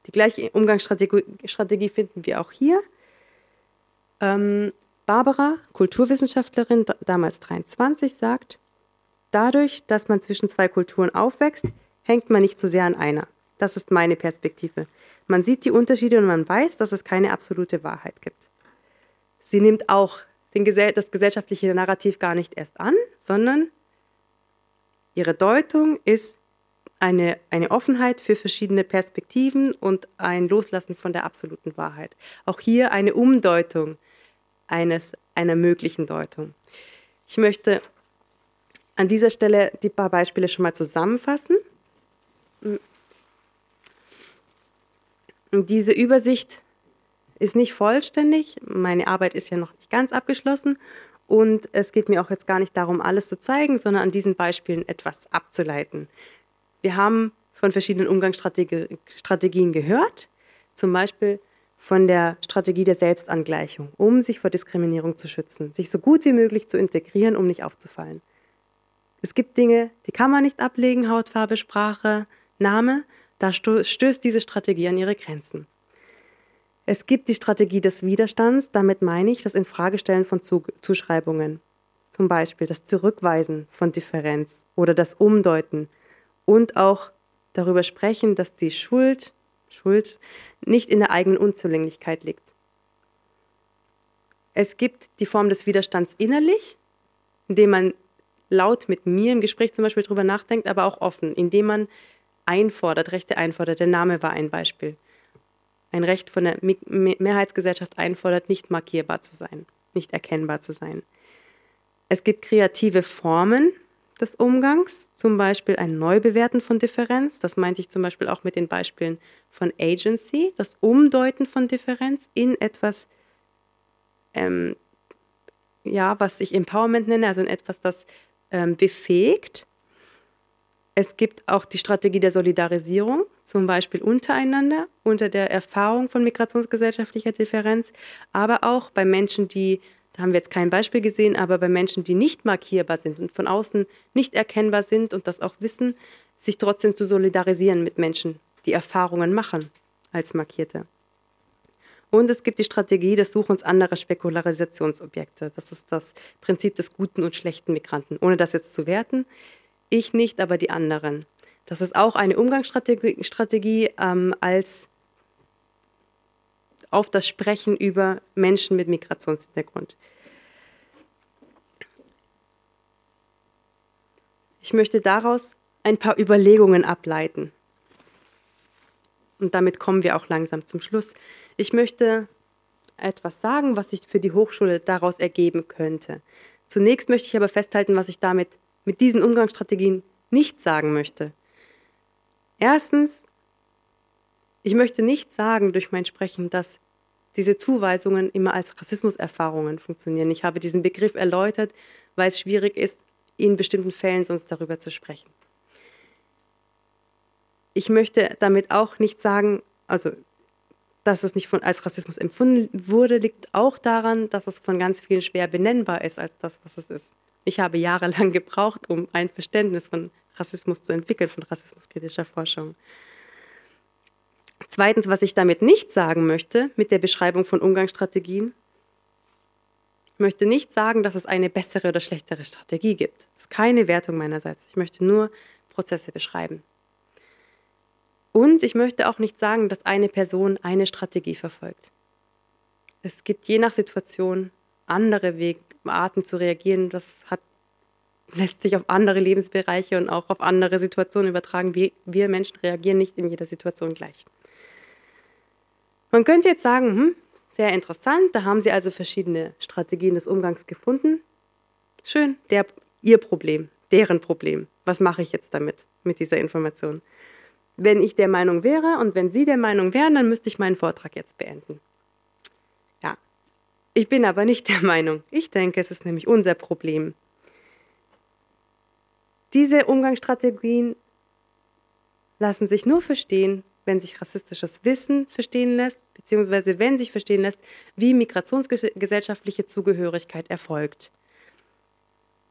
S2: Die gleiche Umgangsstrategie finden wir auch hier. Ähm, Barbara, Kulturwissenschaftlerin, damals 23, sagt, dadurch, dass man zwischen zwei Kulturen aufwächst, hängt man nicht zu sehr an einer. Das ist meine Perspektive. Man sieht die Unterschiede und man weiß, dass es keine absolute Wahrheit gibt. Sie nimmt auch den, das gesellschaftliche Narrativ gar nicht erst an, sondern ihre Deutung ist eine, eine Offenheit für verschiedene Perspektiven und ein Loslassen von der absoluten Wahrheit. Auch hier eine Umdeutung eines, einer möglichen Deutung. Ich möchte an dieser Stelle die paar Beispiele schon mal zusammenfassen. Diese Übersicht ist nicht vollständig. Meine Arbeit ist ja noch nicht ganz abgeschlossen. Und es geht mir auch jetzt gar nicht darum, alles zu zeigen, sondern an diesen Beispielen etwas abzuleiten. Wir haben von verschiedenen Umgangsstrategien gehört, zum Beispiel von der Strategie der Selbstangleichung, um sich vor Diskriminierung zu schützen, sich so gut wie möglich zu integrieren, um nicht aufzufallen. Es gibt Dinge, die kann man nicht ablegen, Hautfarbe, Sprache, Name, da stößt diese Strategie an ihre Grenzen. Es gibt die Strategie des Widerstands, damit meine ich das Infragestellen von Zuschreibungen. Zum Beispiel das Zurückweisen von Differenz oder das Umdeuten und auch darüber sprechen, dass die Schuld, Schuld nicht in der eigenen Unzulänglichkeit liegt. Es gibt die Form des Widerstands innerlich, indem man laut mit mir im Gespräch zum Beispiel darüber nachdenkt, aber auch offen, indem man einfordert, Rechte einfordert. Der Name war ein Beispiel ein Recht von der Mehrheitsgesellschaft einfordert, nicht markierbar zu sein, nicht erkennbar zu sein. Es gibt kreative Formen des Umgangs, zum Beispiel ein Neubewerten von Differenz. Das meinte ich zum Beispiel auch mit den Beispielen von Agency, das Umdeuten von Differenz in etwas, ähm, ja, was ich Empowerment nenne, also in etwas, das ähm, befähigt es gibt auch die Strategie der Solidarisierung, zum Beispiel untereinander, unter der Erfahrung von migrationsgesellschaftlicher Differenz, aber auch bei Menschen, die, da haben wir jetzt kein Beispiel gesehen, aber bei Menschen, die nicht markierbar sind und von außen nicht erkennbar sind und das auch wissen, sich trotzdem zu solidarisieren mit Menschen, die Erfahrungen machen als Markierte. Und es gibt die Strategie des Suchens anderer Spekularisationsobjekte. Das ist das Prinzip des guten und schlechten Migranten. Ohne das jetzt zu werten, ich nicht, aber die anderen. Das ist auch eine Umgangsstrategie Strategie, ähm, als auf das Sprechen über Menschen mit Migrationshintergrund. Ich möchte daraus ein paar Überlegungen ableiten. Und damit kommen wir auch langsam zum Schluss. Ich möchte etwas sagen, was sich für die Hochschule daraus ergeben könnte. Zunächst möchte ich aber festhalten, was ich damit mit diesen Umgangsstrategien nicht sagen möchte. Erstens, ich möchte nicht sagen durch mein Sprechen, dass diese Zuweisungen immer als Rassismuserfahrungen funktionieren. Ich habe diesen Begriff erläutert, weil es schwierig ist, in bestimmten Fällen sonst darüber zu sprechen. Ich möchte damit auch nicht sagen, also dass es nicht von, als Rassismus empfunden wurde, liegt auch daran, dass es von ganz vielen schwer benennbar ist als das, was es ist. Ich habe jahrelang gebraucht, um ein Verständnis von Rassismus zu entwickeln, von rassismuskritischer Forschung. Zweitens, was ich damit nicht sagen möchte, mit der Beschreibung von Umgangsstrategien, ich möchte nicht sagen, dass es eine bessere oder schlechtere Strategie gibt. Das ist keine Wertung meinerseits. Ich möchte nur Prozesse beschreiben. Und ich möchte auch nicht sagen, dass eine Person eine Strategie verfolgt. Es gibt je nach Situation andere Wege, Arten zu reagieren. Das hat lässt sich auf andere Lebensbereiche und auch auf andere Situationen übertragen. Wir, wir Menschen reagieren nicht in jeder Situation gleich. Man könnte jetzt sagen, hm, sehr interessant, da haben Sie also verschiedene Strategien des Umgangs gefunden. Schön, der, Ihr Problem, deren Problem. Was mache ich jetzt damit, mit dieser Information? Wenn ich der Meinung wäre und wenn Sie der Meinung wären, dann müsste ich meinen Vortrag jetzt beenden. Ja, ich bin aber nicht der Meinung. Ich denke, es ist nämlich unser Problem. Diese Umgangsstrategien lassen sich nur verstehen, wenn sich rassistisches Wissen verstehen lässt, beziehungsweise wenn sich verstehen lässt, wie migrationsgesellschaftliche Zugehörigkeit erfolgt.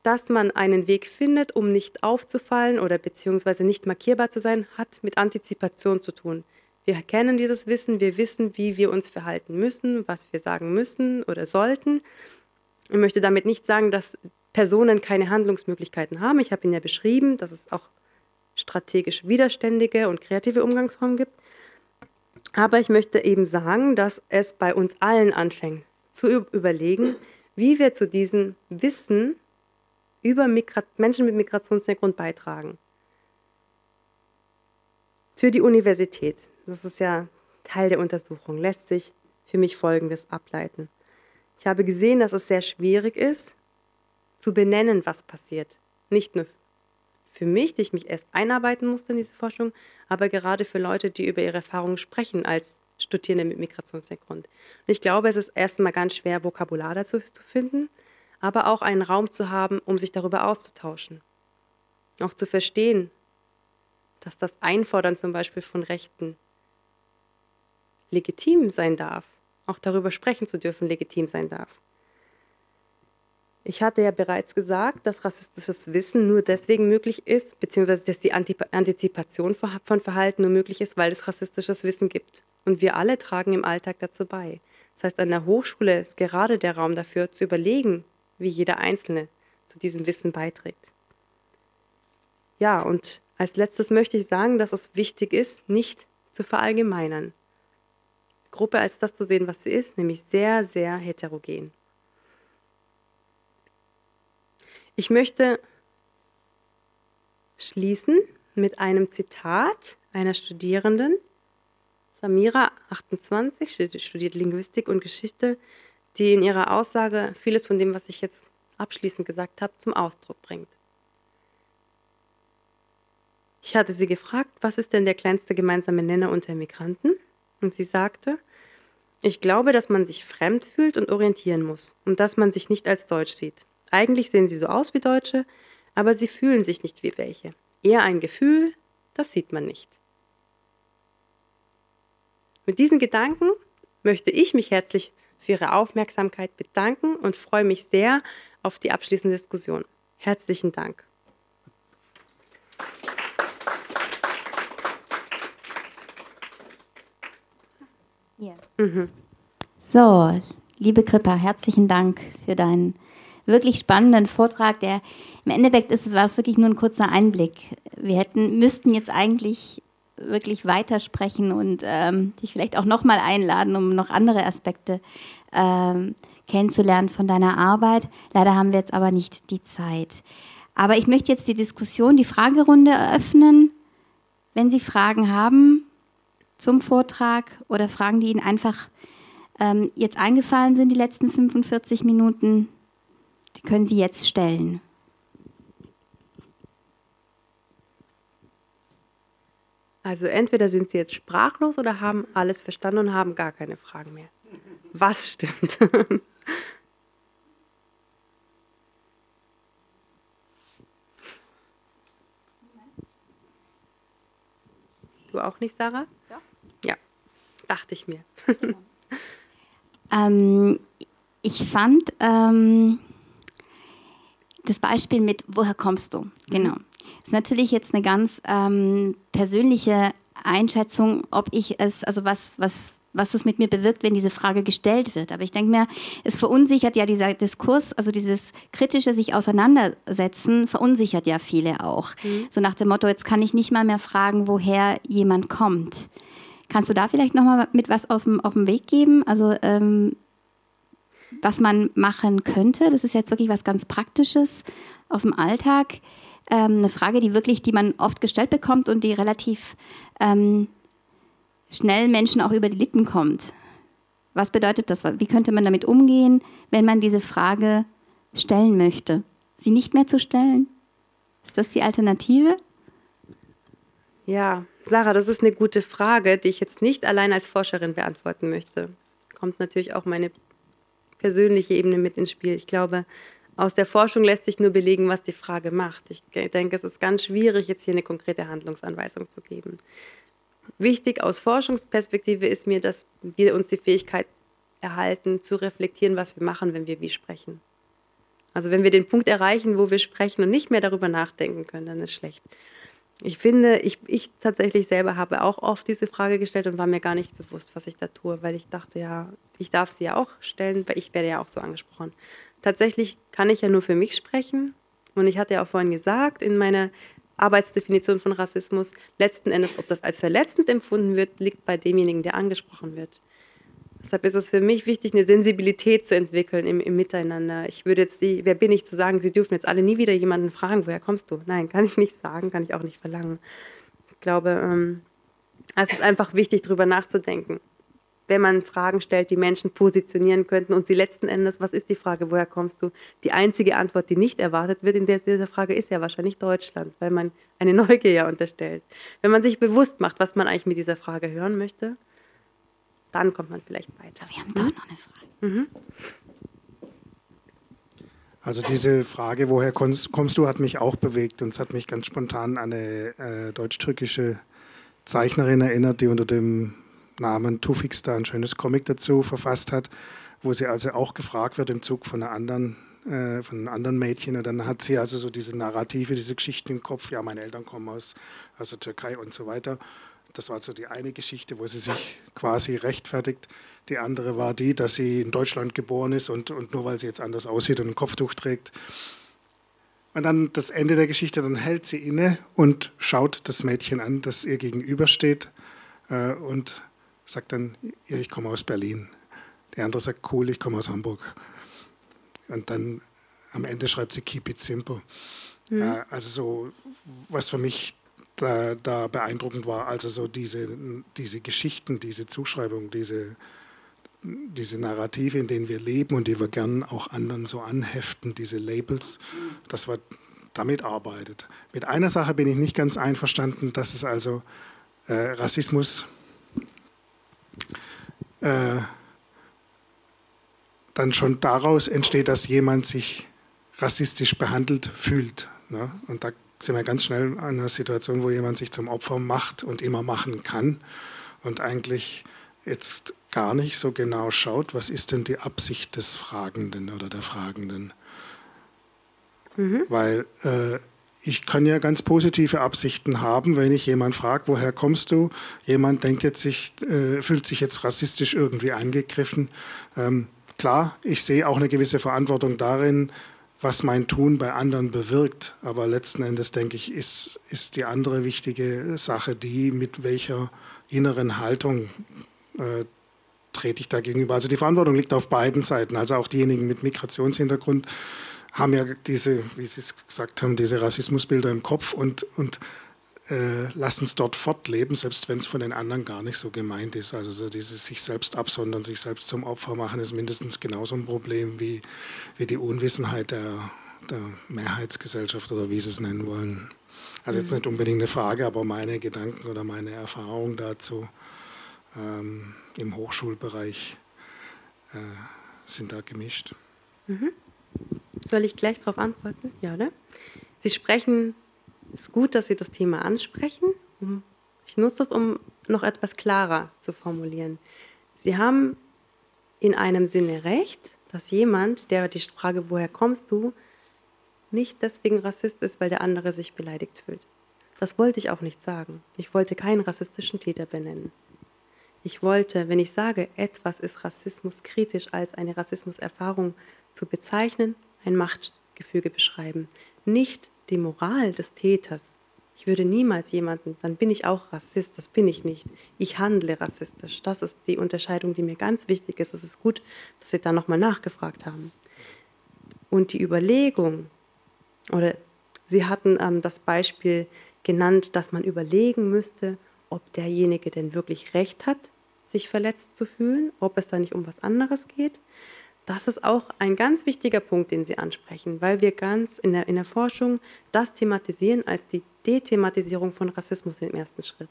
S2: Dass man einen Weg findet, um nicht aufzufallen oder beziehungsweise nicht markierbar zu sein, hat mit Antizipation zu tun. Wir kennen dieses Wissen, wir wissen, wie wir uns verhalten müssen, was wir sagen müssen oder sollten. Ich möchte damit nicht sagen, dass Personen keine Handlungsmöglichkeiten haben. Ich habe Ihnen ja beschrieben, dass es auch strategisch widerständige und kreative Umgangsformen gibt. Aber ich möchte eben sagen, dass es bei uns allen anfängt, zu überlegen, wie wir zu diesem Wissen über Migra Menschen mit Migrationshintergrund beitragen. Für die Universität, das ist ja Teil der Untersuchung, lässt sich für mich Folgendes ableiten. Ich habe gesehen, dass es sehr schwierig ist, zu benennen, was passiert. Nicht nur für mich, die ich mich erst einarbeiten musste in diese Forschung, aber gerade für Leute, die über ihre Erfahrungen sprechen als Studierende mit Migrationshintergrund. Und ich glaube, es ist erstmal ganz schwer, Vokabular dazu zu finden, aber auch einen Raum zu haben, um sich darüber auszutauschen. Auch zu verstehen, dass das Einfordern zum Beispiel von Rechten legitim sein darf. Auch darüber sprechen zu dürfen legitim sein darf. Ich hatte ja bereits gesagt, dass rassistisches Wissen nur deswegen möglich ist, beziehungsweise dass die Antizipation von Verhalten nur möglich ist, weil es rassistisches Wissen gibt. Und wir alle tragen im Alltag dazu bei. Das heißt, an der Hochschule ist gerade der Raum dafür, zu überlegen, wie jeder Einzelne zu diesem Wissen beiträgt. Ja, und als letztes möchte ich sagen, dass es wichtig ist, nicht zu verallgemeinern. Gruppe als das zu sehen, was sie ist, nämlich sehr, sehr heterogen. Ich möchte schließen mit einem Zitat einer Studierenden, Samira, 28, studiert Linguistik und Geschichte, die in ihrer Aussage vieles von dem, was ich jetzt abschließend gesagt habe, zum Ausdruck bringt. Ich hatte sie gefragt, was ist denn der kleinste gemeinsame Nenner unter Migranten? Und sie sagte, ich glaube, dass man sich fremd fühlt und orientieren muss und dass man sich nicht als Deutsch sieht. Eigentlich sehen sie so aus wie Deutsche, aber sie fühlen sich nicht wie welche. Eher ein Gefühl, das sieht man nicht. Mit diesen Gedanken möchte ich mich herzlich für Ihre Aufmerksamkeit bedanken und freue mich sehr auf die abschließende Diskussion. Herzlichen Dank.
S1: Ja. Mhm. So, liebe Krippa, herzlichen Dank für deinen wirklich spannenden Vortrag, der im Endeffekt ist, war es wirklich nur ein kurzer Einblick. Wir hätten, müssten jetzt eigentlich wirklich weitersprechen und ähm, dich vielleicht auch nochmal einladen, um noch andere Aspekte ähm, kennenzulernen von deiner Arbeit. Leider haben wir jetzt aber nicht die Zeit. Aber ich möchte jetzt die Diskussion, die Fragerunde eröffnen. Wenn Sie Fragen haben zum Vortrag oder Fragen, die Ihnen einfach ähm, jetzt eingefallen sind, die letzten 45 Minuten, die können Sie jetzt stellen.
S2: Also entweder sind Sie jetzt sprachlos oder haben alles verstanden und haben gar keine Fragen mehr. Was stimmt? Du auch nicht, Sarah? Ja. Ja, dachte ich mir.
S1: ähm, ich fand, ähm, das Beispiel mit, woher kommst du? Genau. Das ist natürlich jetzt eine ganz ähm, persönliche Einschätzung, ob ich es, also was, was, was es mit mir bewirkt, wenn diese Frage gestellt wird. Aber ich denke mir, es verunsichert ja dieser Diskurs, also dieses kritische sich auseinandersetzen, verunsichert ja viele auch. Mhm. So nach dem Motto, jetzt kann ich nicht mal mehr fragen, woher jemand kommt. Kannst du da vielleicht nochmal mit was aus dem, auf den Weg geben? Also ähm, was man machen könnte. Das ist jetzt wirklich was ganz Praktisches aus dem Alltag. Ähm, eine Frage, die wirklich, die man oft gestellt bekommt und die relativ ähm, schnell Menschen auch über die Lippen kommt. Was bedeutet das? Wie könnte man damit umgehen, wenn man diese Frage stellen möchte? Sie nicht mehr zu stellen? Ist das die Alternative?
S2: Ja, Sarah, das ist eine gute Frage, die ich jetzt nicht allein als Forscherin beantworten möchte. Kommt natürlich auch meine persönliche Ebene mit ins Spiel. Ich glaube, aus der Forschung lässt sich nur belegen, was die Frage macht. Ich denke, es ist ganz schwierig, jetzt hier eine konkrete Handlungsanweisung zu geben. Wichtig aus Forschungsperspektive ist mir, dass wir uns die Fähigkeit erhalten, zu reflektieren, was wir machen, wenn wir wie sprechen. Also wenn wir den Punkt erreichen, wo wir sprechen und nicht mehr darüber nachdenken können, dann ist schlecht. Ich finde, ich, ich tatsächlich selber habe auch oft diese Frage gestellt und war mir gar nicht bewusst, was ich da tue, weil ich dachte, ja, ich darf sie ja auch stellen, weil ich werde ja auch so angesprochen. Tatsächlich kann ich ja nur für mich sprechen und ich hatte ja auch vorhin gesagt, in meiner Arbeitsdefinition von Rassismus, letzten Endes, ob das als verletzend empfunden wird, liegt bei demjenigen, der angesprochen wird. Deshalb ist es für mich wichtig, eine Sensibilität zu entwickeln im, im Miteinander. Ich würde jetzt, Sie, wer bin ich zu sagen, Sie dürfen jetzt alle nie wieder jemanden fragen, woher kommst du? Nein, kann ich nicht sagen, kann ich auch nicht verlangen. Ich glaube, ähm, es ist einfach wichtig, darüber nachzudenken. Wenn man Fragen stellt, die Menschen positionieren könnten und sie letzten Endes, was ist die Frage, woher kommst du? Die einzige Antwort, die nicht erwartet wird in dieser Frage, ist ja wahrscheinlich Deutschland, weil man eine Neugier ja unterstellt. Wenn man sich bewusst macht, was man eigentlich mit dieser Frage hören möchte, dann kommt man vielleicht weiter.
S1: Wir haben doch noch eine Frage. Mhm.
S3: Also diese Frage, woher kommst, kommst, du, hat mich auch bewegt und es hat mich ganz spontan an eine äh, deutsch-türkische Zeichnerin erinnert, die unter dem Namen Tufix da ein schönes Comic dazu verfasst hat, wo sie also auch gefragt wird im Zug von einer anderen äh, von einem anderen Mädchen und dann hat sie also so diese Narrative, diese Geschichten im Kopf, ja, meine Eltern kommen aus, aus der Türkei und so weiter. Das war so die eine Geschichte, wo sie sich quasi rechtfertigt. Die andere war die, dass sie in Deutschland geboren ist und, und nur weil sie jetzt anders aussieht und ein Kopftuch trägt. Und dann das Ende der Geschichte, dann hält sie inne und schaut das Mädchen an, das ihr gegenübersteht äh, und sagt dann, ich komme aus Berlin. Der andere sagt, cool, ich komme aus Hamburg. Und dann am Ende schreibt sie, keep it simple. Mhm. Äh, also so, was für mich da, da beeindruckend war. Also so diese, diese Geschichten, diese Zuschreibungen, diese, diese Narrative, in denen wir leben und die wir gern auch anderen so anheften, diese Labels, dass man damit arbeitet. Mit einer Sache bin ich nicht ganz einverstanden, dass es also äh, Rassismus äh, dann schon daraus entsteht, dass jemand sich rassistisch behandelt fühlt. Ne? Und da sind wir ganz schnell in einer Situation, wo jemand sich zum Opfer macht und immer machen kann und eigentlich jetzt gar nicht so genau schaut, was ist denn die Absicht des Fragenden oder der Fragenden. Mhm. Weil äh, ich kann ja ganz positive Absichten haben, wenn ich jemand frage, woher kommst du? Jemand denkt jetzt sich, äh, fühlt sich jetzt rassistisch irgendwie angegriffen. Ähm, klar, ich sehe auch eine gewisse Verantwortung darin, was mein Tun bei anderen bewirkt. Aber letzten Endes, denke ich, ist, ist die andere wichtige Sache die, mit welcher inneren Haltung äh, trete ich da gegenüber. Also die Verantwortung liegt auf beiden Seiten. Also auch diejenigen mit Migrationshintergrund haben ja diese, wie Sie es gesagt haben, diese Rassismusbilder im Kopf und, und äh, lassen es dort fortleben, selbst wenn es von den anderen gar nicht so gemeint ist. Also so dieses sich selbst absondern, sich selbst zum Opfer machen, ist mindestens genauso ein Problem wie, wie die Unwissenheit der, der Mehrheitsgesellschaft oder wie Sie es nennen wollen. Also jetzt mhm. nicht unbedingt eine Frage, aber meine Gedanken oder meine Erfahrung dazu ähm, im Hochschulbereich äh, sind da gemischt.
S2: Mhm. Soll ich gleich darauf antworten? Ja, oder? Sie sprechen ist gut, dass Sie das Thema ansprechen. Ich nutze das, um noch etwas klarer zu formulieren. Sie haben in einem Sinne recht, dass jemand, der die Frage, woher kommst du, nicht deswegen Rassist ist, weil der andere sich beleidigt fühlt. Das wollte ich auch nicht sagen. Ich wollte keinen rassistischen Täter benennen. Ich wollte, wenn ich sage, etwas ist rassismuskritisch als eine Rassismuserfahrung zu bezeichnen, ein Machtgefüge beschreiben. Nicht die Moral des Täters. Ich würde niemals jemanden, dann bin ich auch Rassist, das bin ich nicht. Ich handle rassistisch. Das ist die Unterscheidung, die mir ganz wichtig ist. Es ist gut, dass Sie da nochmal nachgefragt haben. Und die Überlegung, oder Sie hatten ähm, das Beispiel genannt, dass man überlegen müsste, ob derjenige denn wirklich recht hat, sich verletzt zu fühlen, ob es da nicht um was anderes geht. Das ist auch ein ganz wichtiger Punkt, den Sie ansprechen, weil wir ganz in der, in der Forschung das thematisieren als die Dethematisierung von Rassismus im ersten Schritt.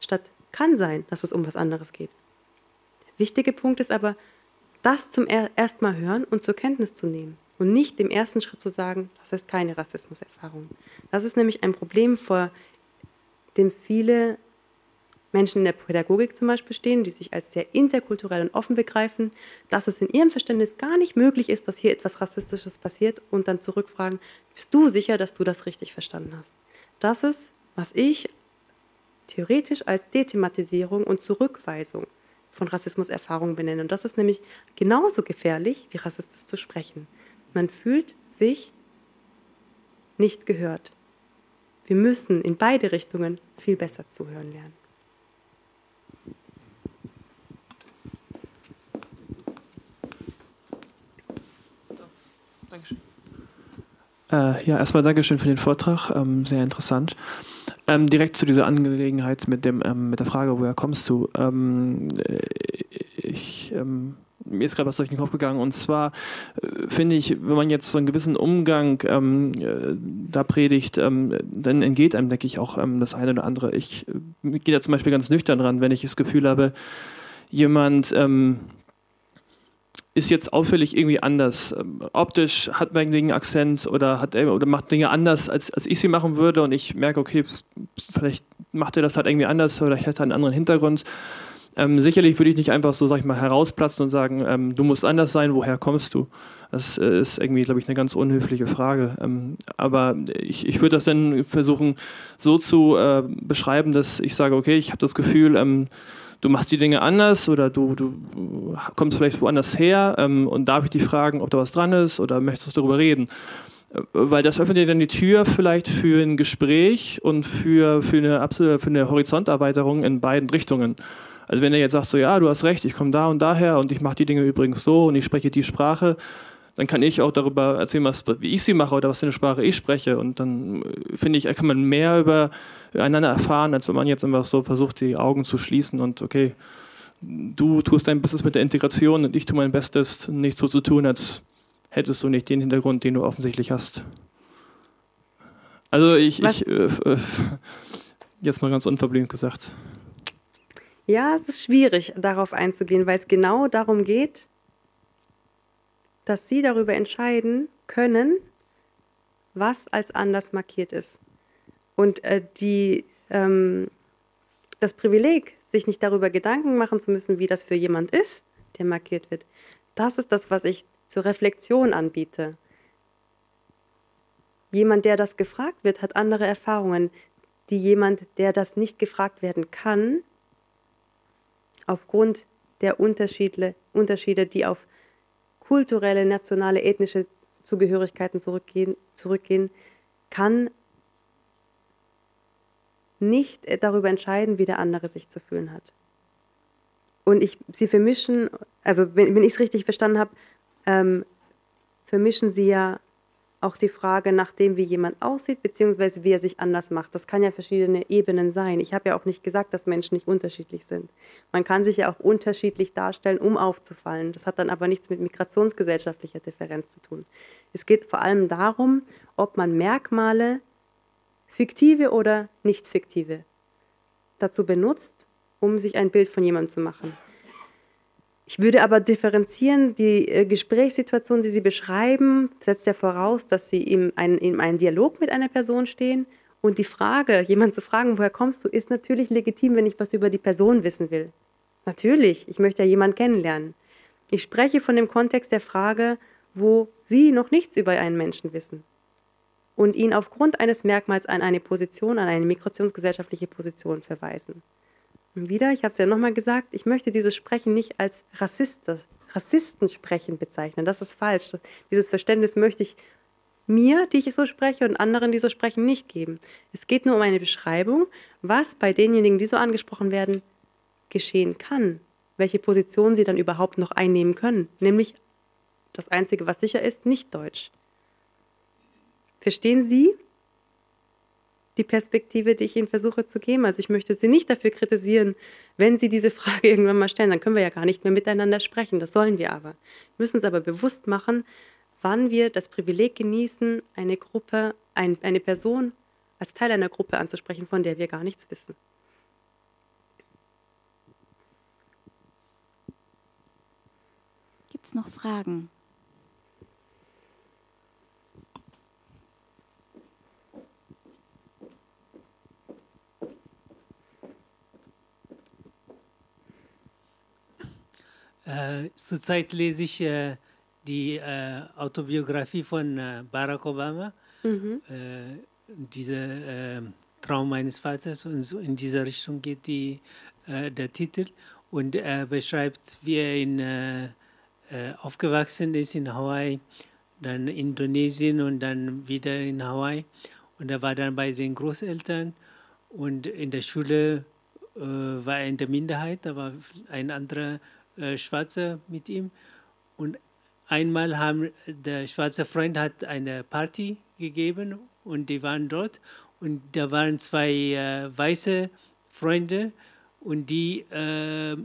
S2: Statt kann sein, dass es um was anderes geht. Der wichtige Punkt ist aber, das zum er ersten Mal hören und zur Kenntnis zu nehmen und nicht im ersten Schritt zu sagen, das ist keine Rassismuserfahrung. Das ist nämlich ein Problem, vor dem viele Menschen in der Pädagogik zum Beispiel stehen, die sich als sehr interkulturell und offen begreifen, dass es in ihrem Verständnis gar nicht möglich ist, dass hier etwas Rassistisches passiert und dann zurückfragen, bist du sicher, dass du das richtig verstanden hast? Das ist, was ich theoretisch als Dethematisierung und Zurückweisung von Rassismuserfahrungen benenne. Und das ist nämlich genauso gefährlich, wie rassistisch zu sprechen. Man fühlt sich nicht gehört. Wir müssen in beide Richtungen viel besser zuhören lernen.
S4: Äh, ja, erstmal Dankeschön für den Vortrag, ähm, sehr interessant. Ähm, direkt zu dieser Angelegenheit mit, dem, ähm, mit der Frage, woher kommst du? Ähm, äh, ich, ähm, mir ist gerade was durch den Kopf gegangen und zwar äh, finde ich, wenn man jetzt so einen gewissen Umgang ähm, äh, da predigt, dann entgeht einem, denke ich, auch das eine oder andere. Ich äh, gehe da zum Beispiel ganz nüchtern ran, wenn ich das Gefühl habe, jemand ist jetzt auffällig irgendwie anders. Ähm, optisch hat man einen Akzent oder, hat, oder macht Dinge anders, als, als ich sie machen würde und ich merke, okay, vielleicht macht er das halt irgendwie anders oder ich hätte einen anderen Hintergrund. Ähm, sicherlich würde ich nicht einfach so, sag ich mal, herausplatzen und sagen, ähm, du musst anders sein, woher kommst du? Das äh, ist irgendwie, glaube ich, eine ganz unhöfliche Frage. Ähm, aber ich, ich würde das dann versuchen, so zu äh, beschreiben, dass ich sage, okay, ich habe das Gefühl, ähm, du machst die Dinge anders oder du, du kommst vielleicht woanders her ähm, und darf ich dich fragen, ob da was dran ist oder möchtest du darüber reden? Äh, weil das öffnet dir dann die Tür vielleicht für ein Gespräch und für, für, eine, für eine Horizonterweiterung in beiden Richtungen. Also wenn er jetzt sagt, so ja, du hast recht, ich komme da und daher und ich mache die Dinge übrigens so und ich spreche die Sprache, dann kann ich auch darüber erzählen, was, wie ich sie mache oder was für eine Sprache ich spreche. Und dann äh, finde ich, kann man mehr über einander erfahren, als wenn man jetzt einfach so versucht, die Augen zu schließen und okay, du tust dein Bestes mit der Integration und ich tue mein Bestes, nicht so zu tun, als hättest du nicht den Hintergrund, den du offensichtlich hast. Also ich, ich äh, äh, jetzt mal ganz unverblümt gesagt.
S2: Ja, es ist schwierig, darauf einzugehen, weil es genau darum geht, dass Sie darüber entscheiden können, was als anders markiert ist. Und äh, die, ähm, das Privileg, sich nicht darüber Gedanken machen zu müssen, wie das für jemand ist, der markiert wird, das ist das, was ich zur Reflexion anbiete. Jemand, der das gefragt wird, hat andere Erfahrungen, die jemand, der das nicht gefragt werden kann, aufgrund der Unterschiede, Unterschiede die auf kulturelle, nationale, ethnische Zugehörigkeiten zurückgehen, zurückgehen kann nicht darüber entscheiden, wie der andere sich zu fühlen hat. Und ich, sie vermischen, also wenn, wenn ich es richtig verstanden habe, ähm, vermischen sie ja auch die Frage nach dem, wie jemand aussieht, beziehungsweise wie er sich anders macht. Das kann ja verschiedene Ebenen sein. Ich habe ja auch nicht gesagt, dass Menschen nicht unterschiedlich sind. Man kann sich ja auch unterschiedlich darstellen, um aufzufallen. Das hat dann aber nichts mit migrationsgesellschaftlicher Differenz zu tun. Es geht vor allem darum, ob man Merkmale, fiktive oder nicht fiktive, dazu benutzt, um sich ein Bild von jemandem zu machen. Ich würde aber differenzieren, die äh, Gesprächssituation, die Sie beschreiben, setzt ja voraus, dass Sie in, ein, in einem Dialog mit einer Person stehen. Und die Frage, jemanden zu fragen, woher kommst du, ist natürlich legitim, wenn ich was über die Person wissen will. Natürlich, ich möchte ja jemanden kennenlernen. Ich spreche von dem Kontext der Frage, wo Sie noch nichts über einen Menschen wissen und ihn aufgrund eines Merkmals an eine Position, an eine migrationsgesellschaftliche Position verweisen. Und wieder, ich habe es ja nochmal gesagt, ich möchte dieses Sprechen nicht als Rassist, Rassistensprechen bezeichnen. Das ist falsch. Dieses Verständnis möchte ich mir, die ich so spreche, und anderen, die so sprechen, nicht geben. Es geht nur um eine Beschreibung, was bei denjenigen, die so angesprochen werden, geschehen kann, welche Position sie dann überhaupt noch einnehmen können, nämlich das Einzige, was sicher ist, nicht Deutsch. Verstehen Sie die Perspektive, die ich Ihnen versuche zu geben? Also ich möchte Sie nicht dafür kritisieren, wenn Sie diese Frage irgendwann mal stellen, dann können wir ja gar nicht mehr miteinander sprechen. Das sollen wir aber. Wir müssen uns aber bewusst machen, wann wir das Privileg genießen, eine Gruppe, ein, eine Person als Teil einer Gruppe anzusprechen, von der wir gar nichts wissen.
S1: Gibt es noch Fragen?
S5: Äh, zurzeit lese ich äh, die äh, Autobiografie von äh, Barack Obama, mhm. Äh, diese äh, Traum meines Vaters und so in dieser Richtung geht die, der Titel. Und er beschreibt, wie er in, aufgewachsen ist in Hawaii, dann Indonesien und dann wieder in Hawaii. Und er war dann bei den Großeltern. Und in der Schule war er in der Minderheit, da war ein anderer äh, Schwarzer mit ihm. Und einmal haben der schwarze Freund hat eine Party gegeben und die waren dort und da waren zwei äh, weiße Freunde und die äh,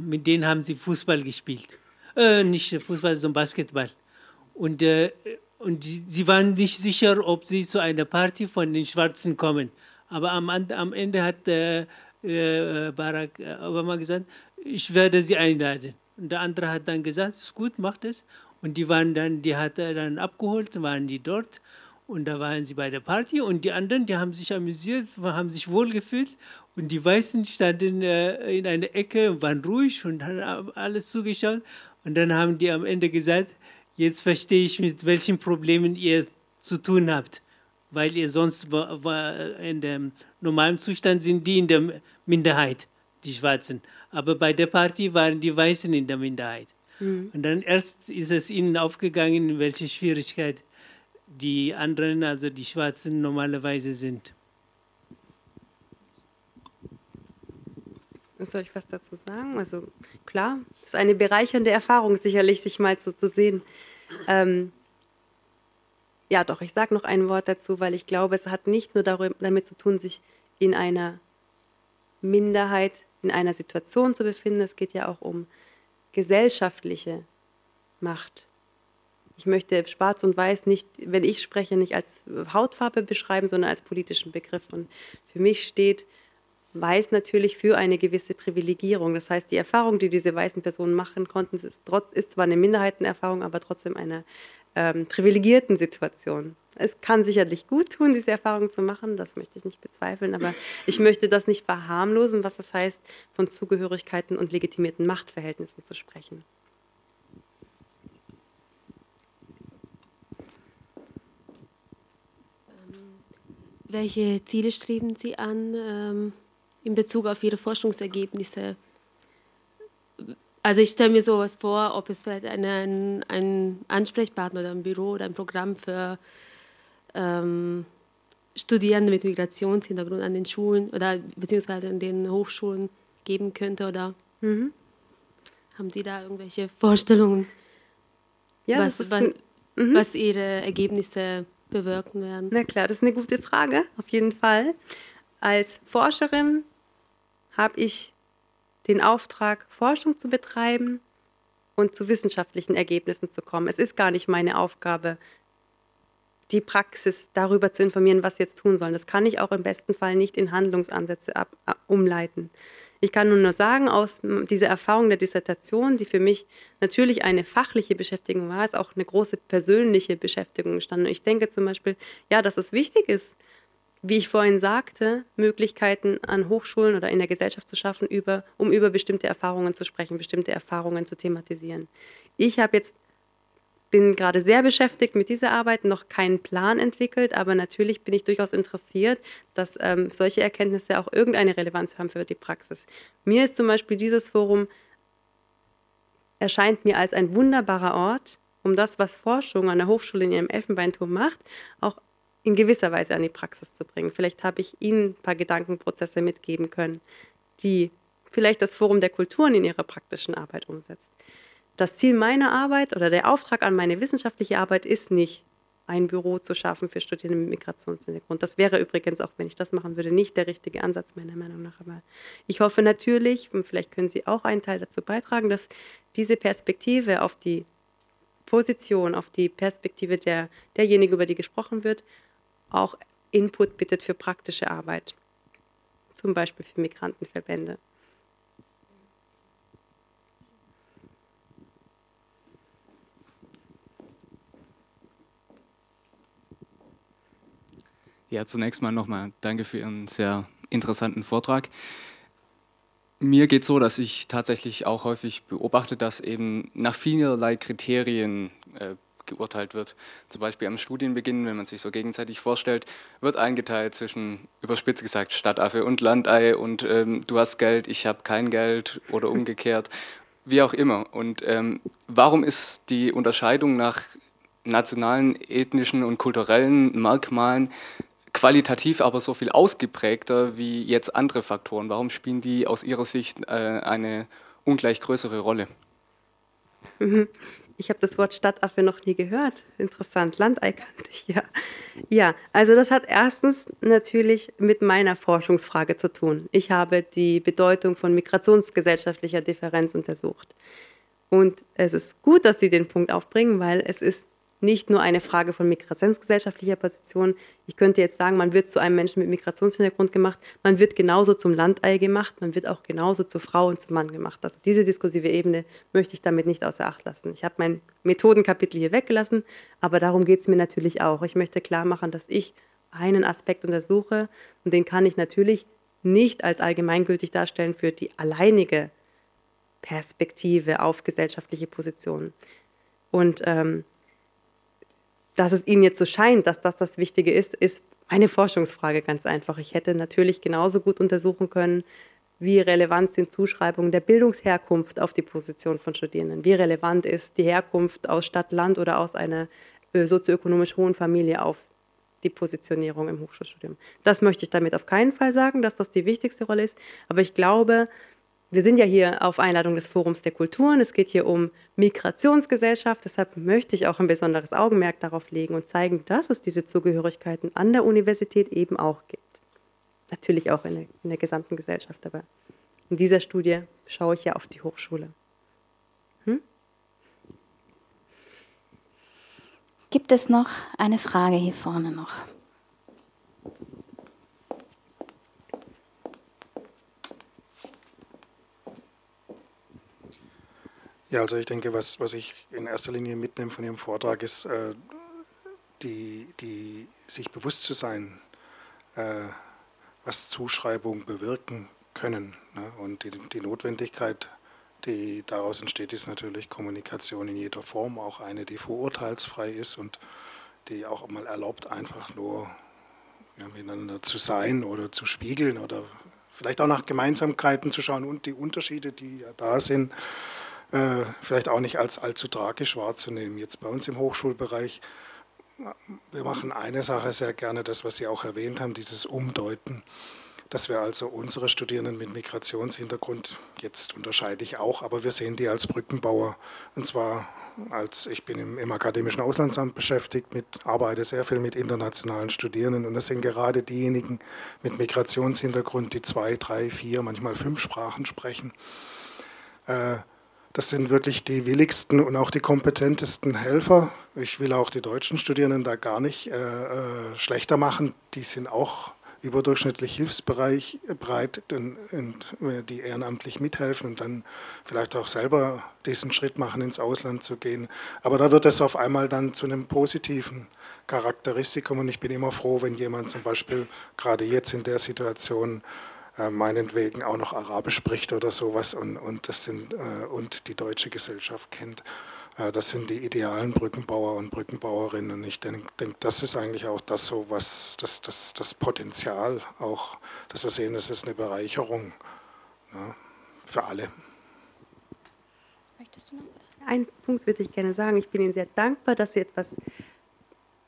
S5: mit denen haben sie Fußball gespielt. Äh, nicht Fußball, sondern Basketball. Und, äh, und die, sie waren nicht sicher, ob sie zu einer Party von den Schwarzen kommen. Aber am, am Ende hat äh, Barack Obama gesagt, ich werde sie einladen. Und der andere hat dann gesagt, ist gut, macht es. Und die waren dann, die hat er dann abgeholt, waren die dort. Und da waren sie bei der Party und die anderen, die haben sich amüsiert, haben sich wohlgefühlt. Und die Weißen standen äh, in einer Ecke waren ruhig und haben alles zugeschaut. Und dann haben die am Ende gesagt, jetzt verstehe ich, mit welchen Problemen ihr zu tun habt. Weil ihr sonst in dem normalen Zustand sind die in der Minderheit, die Schwarzen. Aber bei der Party waren die Weißen in der Minderheit. Mhm. Und dann erst ist es ihnen aufgegangen, in welche Schwierigkeit die anderen, also die Schwarzen, normalerweise sind.
S2: Soll ich was dazu sagen? Also klar, es ist eine bereichernde Erfahrung, sicherlich sich mal so zu sehen. Ähm, ja, doch, ich sage noch ein Wort dazu, weil ich glaube, es hat nicht nur damit zu tun, sich in einer Minderheit in einer Situation zu befinden. Es geht ja auch um gesellschaftliche Macht. Ich möchte Schwarz und Weiß nicht, wenn ich spreche, nicht als Hautfarbe beschreiben, sondern als politischen Begriff. Und für mich steht Weiß natürlich für eine gewisse Privilegierung. Das heißt, die Erfahrung, die diese weißen Personen machen konnten, ist, trotz, ist zwar eine Minderheitenerfahrung, aber trotzdem eine ähm, privilegierten Situation. Es kann sicherlich gut tun, diese Erfahrung zu machen, das möchte ich nicht bezweifeln, aber ich möchte das nicht verharmlosen, was das heißt, von Zugehörigkeiten und legitimierten Machtverhältnissen zu sprechen.
S6: Ähm, welche Ziele streben Sie an ähm, in Bezug auf Ihre Forschungsergebnisse? Also ich stelle mir sowas vor, ob es vielleicht einen, einen Ansprechpartner oder ein Büro oder ein Programm für ähm, Studierende mit Migrationshintergrund an den Schulen oder beziehungsweise an den Hochschulen geben könnte oder mhm. haben Sie da irgendwelche Vorstellungen, ja, was, was, ein, mhm. was Ihre Ergebnisse bewirken werden?
S2: Na klar, das ist eine gute Frage, auf jeden Fall. Als Forscherin habe ich den Auftrag, Forschung zu betreiben und zu wissenschaftlichen Ergebnissen zu kommen. Es ist gar nicht meine Aufgabe, die Praxis darüber zu informieren, was sie jetzt tun sollen. Das kann ich auch im besten Fall nicht in Handlungsansätze ab, ab, umleiten. Ich kann nur, nur sagen, aus dieser Erfahrung der Dissertation, die für mich natürlich eine fachliche Beschäftigung war, ist auch eine große persönliche Beschäftigung entstanden. ich denke zum Beispiel, ja, dass es wichtig ist, wie ich vorhin sagte, Möglichkeiten an Hochschulen oder in der Gesellschaft zu schaffen, über, um über bestimmte Erfahrungen zu sprechen, bestimmte Erfahrungen zu thematisieren. Ich habe jetzt bin gerade sehr beschäftigt mit dieser Arbeit, noch keinen Plan entwickelt, aber natürlich bin ich durchaus interessiert, dass ähm, solche Erkenntnisse auch irgendeine Relevanz haben für die Praxis. Mir ist zum Beispiel dieses Forum erscheint mir als ein wunderbarer Ort, um das, was Forschung an der Hochschule in ihrem Elfenbeinturm macht, auch in gewisser Weise an die Praxis zu bringen. Vielleicht habe ich Ihnen ein paar Gedankenprozesse mitgeben können, die vielleicht das Forum der Kulturen in ihrer praktischen Arbeit umsetzt. Das Ziel meiner Arbeit oder der Auftrag an meine wissenschaftliche Arbeit ist nicht, ein Büro zu schaffen für Studierende mit Migrationshintergrund. Das wäre übrigens, auch wenn ich das machen würde, nicht der richtige Ansatz meiner Meinung nach. Aber ich hoffe natürlich, und vielleicht können Sie auch einen Teil dazu beitragen, dass diese Perspektive auf die Position, auf die Perspektive der, derjenigen, über die gesprochen wird, auch Input bittet für praktische Arbeit. Zum Beispiel für Migrantenverbände.
S7: Ja, zunächst mal nochmal danke für Ihren sehr interessanten Vortrag. Mir geht so, dass ich tatsächlich auch häufig beobachte, dass eben nach vielerlei Kriterien äh, geurteilt wird. Zum Beispiel am Studienbeginn, wenn man sich so gegenseitig vorstellt, wird eingeteilt zwischen, überspitzt gesagt, Stadtaffe und Landei und ähm, du hast Geld, ich habe kein Geld oder umgekehrt, wie auch immer. Und ähm, warum ist die Unterscheidung nach nationalen, ethnischen und kulturellen Merkmalen qualitativ aber so viel ausgeprägter wie jetzt andere Faktoren? Warum spielen die aus Ihrer Sicht äh, eine ungleich größere Rolle?
S2: Ich habe das Wort Stadtaffe noch nie gehört. Interessant. Landei kannte ich ja. Ja, also das hat erstens natürlich mit meiner Forschungsfrage zu tun. Ich habe die Bedeutung von migrationsgesellschaftlicher Differenz untersucht. Und es ist gut, dass Sie den Punkt aufbringen, weil es ist nicht nur eine Frage von migrationsgesellschaftlicher Position. Ich könnte jetzt sagen, man wird zu einem Menschen mit Migrationshintergrund gemacht, man wird genauso zum Landei gemacht, man wird auch genauso zur Frau und zum Mann gemacht. Also diese diskursive Ebene möchte ich damit nicht außer Acht lassen. Ich habe mein Methodenkapitel hier weggelassen, aber darum geht es mir natürlich auch. Ich möchte klar machen, dass ich einen Aspekt untersuche und den kann ich natürlich nicht als allgemeingültig darstellen für die alleinige Perspektive auf gesellschaftliche Positionen. Und ähm, dass es Ihnen jetzt so scheint, dass das das Wichtige ist, ist eine Forschungsfrage ganz einfach. Ich hätte natürlich genauso gut untersuchen können, wie relevant sind Zuschreibungen der Bildungsherkunft auf die Position von Studierenden? Wie relevant ist die Herkunft aus Stadt, Land oder aus einer äh, sozioökonomisch hohen Familie auf die Positionierung im Hochschulstudium? Das möchte ich damit auf keinen Fall sagen, dass das die wichtigste Rolle ist. Aber ich glaube, wir sind ja hier auf Einladung des Forums der Kulturen. Es geht hier um Migrationsgesellschaft. Deshalb möchte ich auch ein besonderes Augenmerk darauf legen und zeigen, dass es diese Zugehörigkeiten an der Universität eben auch gibt. Natürlich auch in der, in der gesamten Gesellschaft, aber in dieser Studie schaue ich ja auf die Hochschule. Hm?
S1: Gibt es noch eine Frage hier vorne noch?
S3: Ja, also ich denke, was, was ich in erster Linie mitnehme von Ihrem Vortrag ist, äh, die, die, sich bewusst zu sein, äh, was Zuschreibungen bewirken können. Ne? Und die, die Notwendigkeit, die daraus entsteht, ist natürlich Kommunikation in jeder Form, auch eine, die vorurteilsfrei ist und die auch mal erlaubt, einfach nur ja, miteinander zu sein oder zu spiegeln oder vielleicht auch nach Gemeinsamkeiten zu schauen und die Unterschiede, die ja da sind, äh, vielleicht auch nicht als allzu tragisch wahrzunehmen. Jetzt bei uns im Hochschulbereich, wir machen eine Sache sehr gerne, das, was Sie auch erwähnt haben, dieses Umdeuten dass wir also unsere Studierenden mit Migrationshintergrund, jetzt unterscheide ich auch, aber wir sehen die als Brückenbauer. Und zwar als ich bin im, im, akademischen Auslandsamt beschäftigt, mit, arbeite sehr viel mit internationalen Studierenden und das sind gerade diejenigen mit Migrationshintergrund, die zwei, drei, vier, manchmal fünf Sprachen sprechen. Äh, das sind wirklich die willigsten und auch die kompetentesten Helfer. Ich will auch die deutschen Studierenden da gar nicht äh, äh schlechter machen. Die sind auch überdurchschnittlich hilfsbereit, die ehrenamtlich mithelfen und dann vielleicht auch selber diesen Schritt machen, ins Ausland zu gehen. Aber da wird es auf einmal dann zu einem positiven Charakteristikum und ich bin immer froh, wenn jemand zum Beispiel gerade jetzt in der Situation äh, meinetwegen auch noch Arabisch spricht oder sowas und, und, das sind, äh, und die deutsche Gesellschaft kennt. Äh, das sind die idealen Brückenbauer und Brückenbauerinnen. Und ich denke, denk, das ist eigentlich auch das, so was, das, das, das Potenzial, auch, dass wir sehen, das ist eine Bereicherung ne, für alle.
S2: Möchtest du noch? einen Punkt würde ich gerne sagen. Ich bin Ihnen sehr dankbar, dass Sie etwas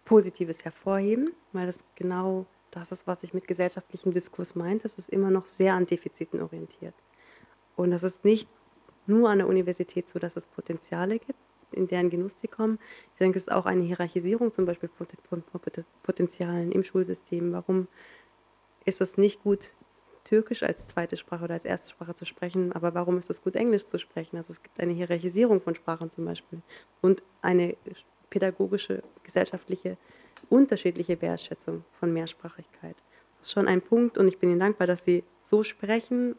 S2: Positives hervorheben, weil das genau das ist, was ich mit gesellschaftlichem Diskurs meinte. Es ist immer noch sehr an Defiziten orientiert. Und das ist nicht nur an der Universität so, dass es Potenziale gibt, in deren Genuss sie kommen. Ich denke, es ist auch eine Hierarchisierung zum Beispiel von Potenzialen im Schulsystem. Warum ist es nicht gut, Türkisch als zweite Sprache oder als erste Sprache zu sprechen, aber warum ist es gut, Englisch zu sprechen? Also es gibt eine Hierarchisierung von Sprachen zum Beispiel und eine pädagogische, gesellschaftliche, unterschiedliche Wertschätzung von Mehrsprachigkeit. Das ist schon ein Punkt und ich bin Ihnen dankbar, dass Sie so sprechen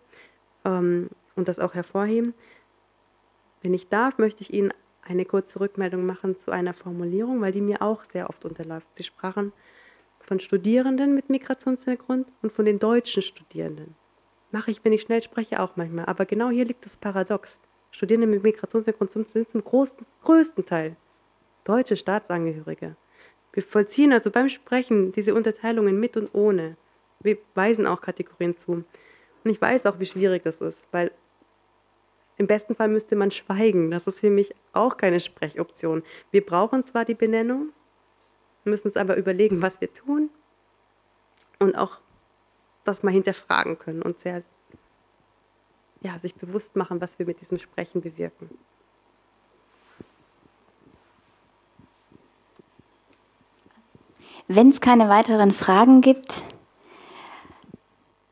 S2: ähm, und das auch hervorheben. Wenn ich darf, möchte ich Ihnen eine kurze Rückmeldung machen zu einer Formulierung, weil die mir auch sehr oft unterläuft. Sie sprachen von Studierenden mit Migrationshintergrund und von den deutschen Studierenden. Mache ich, wenn ich schnell spreche, auch manchmal. Aber genau hier liegt das Paradox. Studierende mit Migrationshintergrund sind zum größten, größten Teil deutsche Staatsangehörige. Wir vollziehen also beim Sprechen diese Unterteilungen mit und ohne. Wir weisen auch Kategorien zu. Und ich weiß auch, wie schwierig das ist, weil im besten Fall müsste man schweigen. Das ist für mich auch keine Sprechoption. Wir brauchen zwar die Benennung, müssen uns aber überlegen, was wir tun und auch das mal hinterfragen können und sehr, ja, sich bewusst machen, was wir mit diesem Sprechen bewirken.
S1: Wenn es keine weiteren Fragen gibt,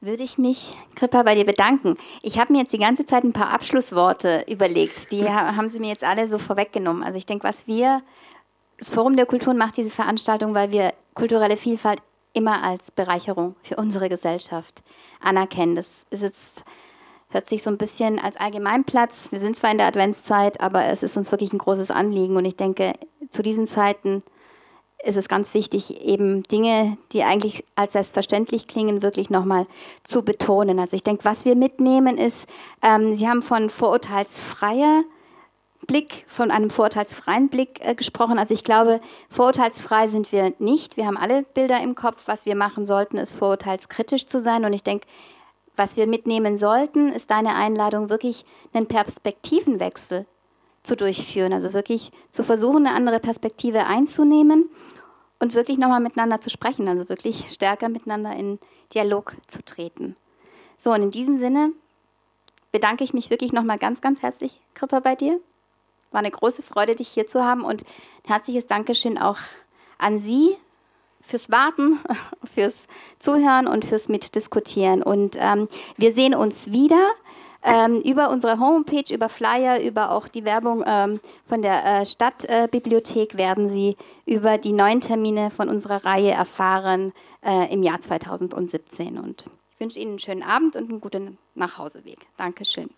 S1: würde ich mich, Krippa, bei dir bedanken. Ich habe mir jetzt die ganze Zeit ein paar Abschlussworte überlegt. Die haben Sie mir jetzt alle so vorweggenommen. Also ich denke, was wir das Forum der Kulturen macht diese Veranstaltung, weil wir kulturelle Vielfalt immer als Bereicherung für unsere Gesellschaft anerkennen. Das ist jetzt, hört sich so ein bisschen als Allgemeinplatz. Wir sind zwar in der Adventszeit, aber es ist uns wirklich ein großes Anliegen. Und ich denke, zu diesen Zeiten ist es ganz wichtig, eben Dinge, die eigentlich als selbstverständlich klingen, wirklich nochmal zu betonen. Also ich denke, was wir mitnehmen ist, ähm, Sie haben von vorurteilsfreier Blick, von einem vorurteilsfreien Blick äh, gesprochen. Also ich glaube, vorurteilsfrei sind wir nicht. Wir haben alle Bilder im Kopf. Was wir machen sollten, ist vorurteilskritisch zu sein. Und ich denke, was wir mitnehmen sollten, ist deine Einladung, wirklich einen Perspektivenwechsel zu durchführen. Also wirklich zu versuchen, eine andere Perspektive einzunehmen und wirklich nochmal miteinander zu sprechen. Also wirklich stärker miteinander in Dialog zu treten. So, und in diesem Sinne bedanke ich mich wirklich nochmal ganz, ganz herzlich, Kripper, bei dir. War eine große Freude, dich hier zu haben und ein herzliches Dankeschön auch an Sie fürs Warten, fürs Zuhören und fürs Mitdiskutieren. Und ähm, wir sehen uns wieder. Ähm, über unsere Homepage, über Flyer, über auch die Werbung ähm, von der äh, Stadtbibliothek äh, werden Sie über die neuen Termine von unserer Reihe erfahren äh, im Jahr 2017. Und ich wünsche Ihnen einen schönen Abend und einen guten Nachhauseweg. Dankeschön.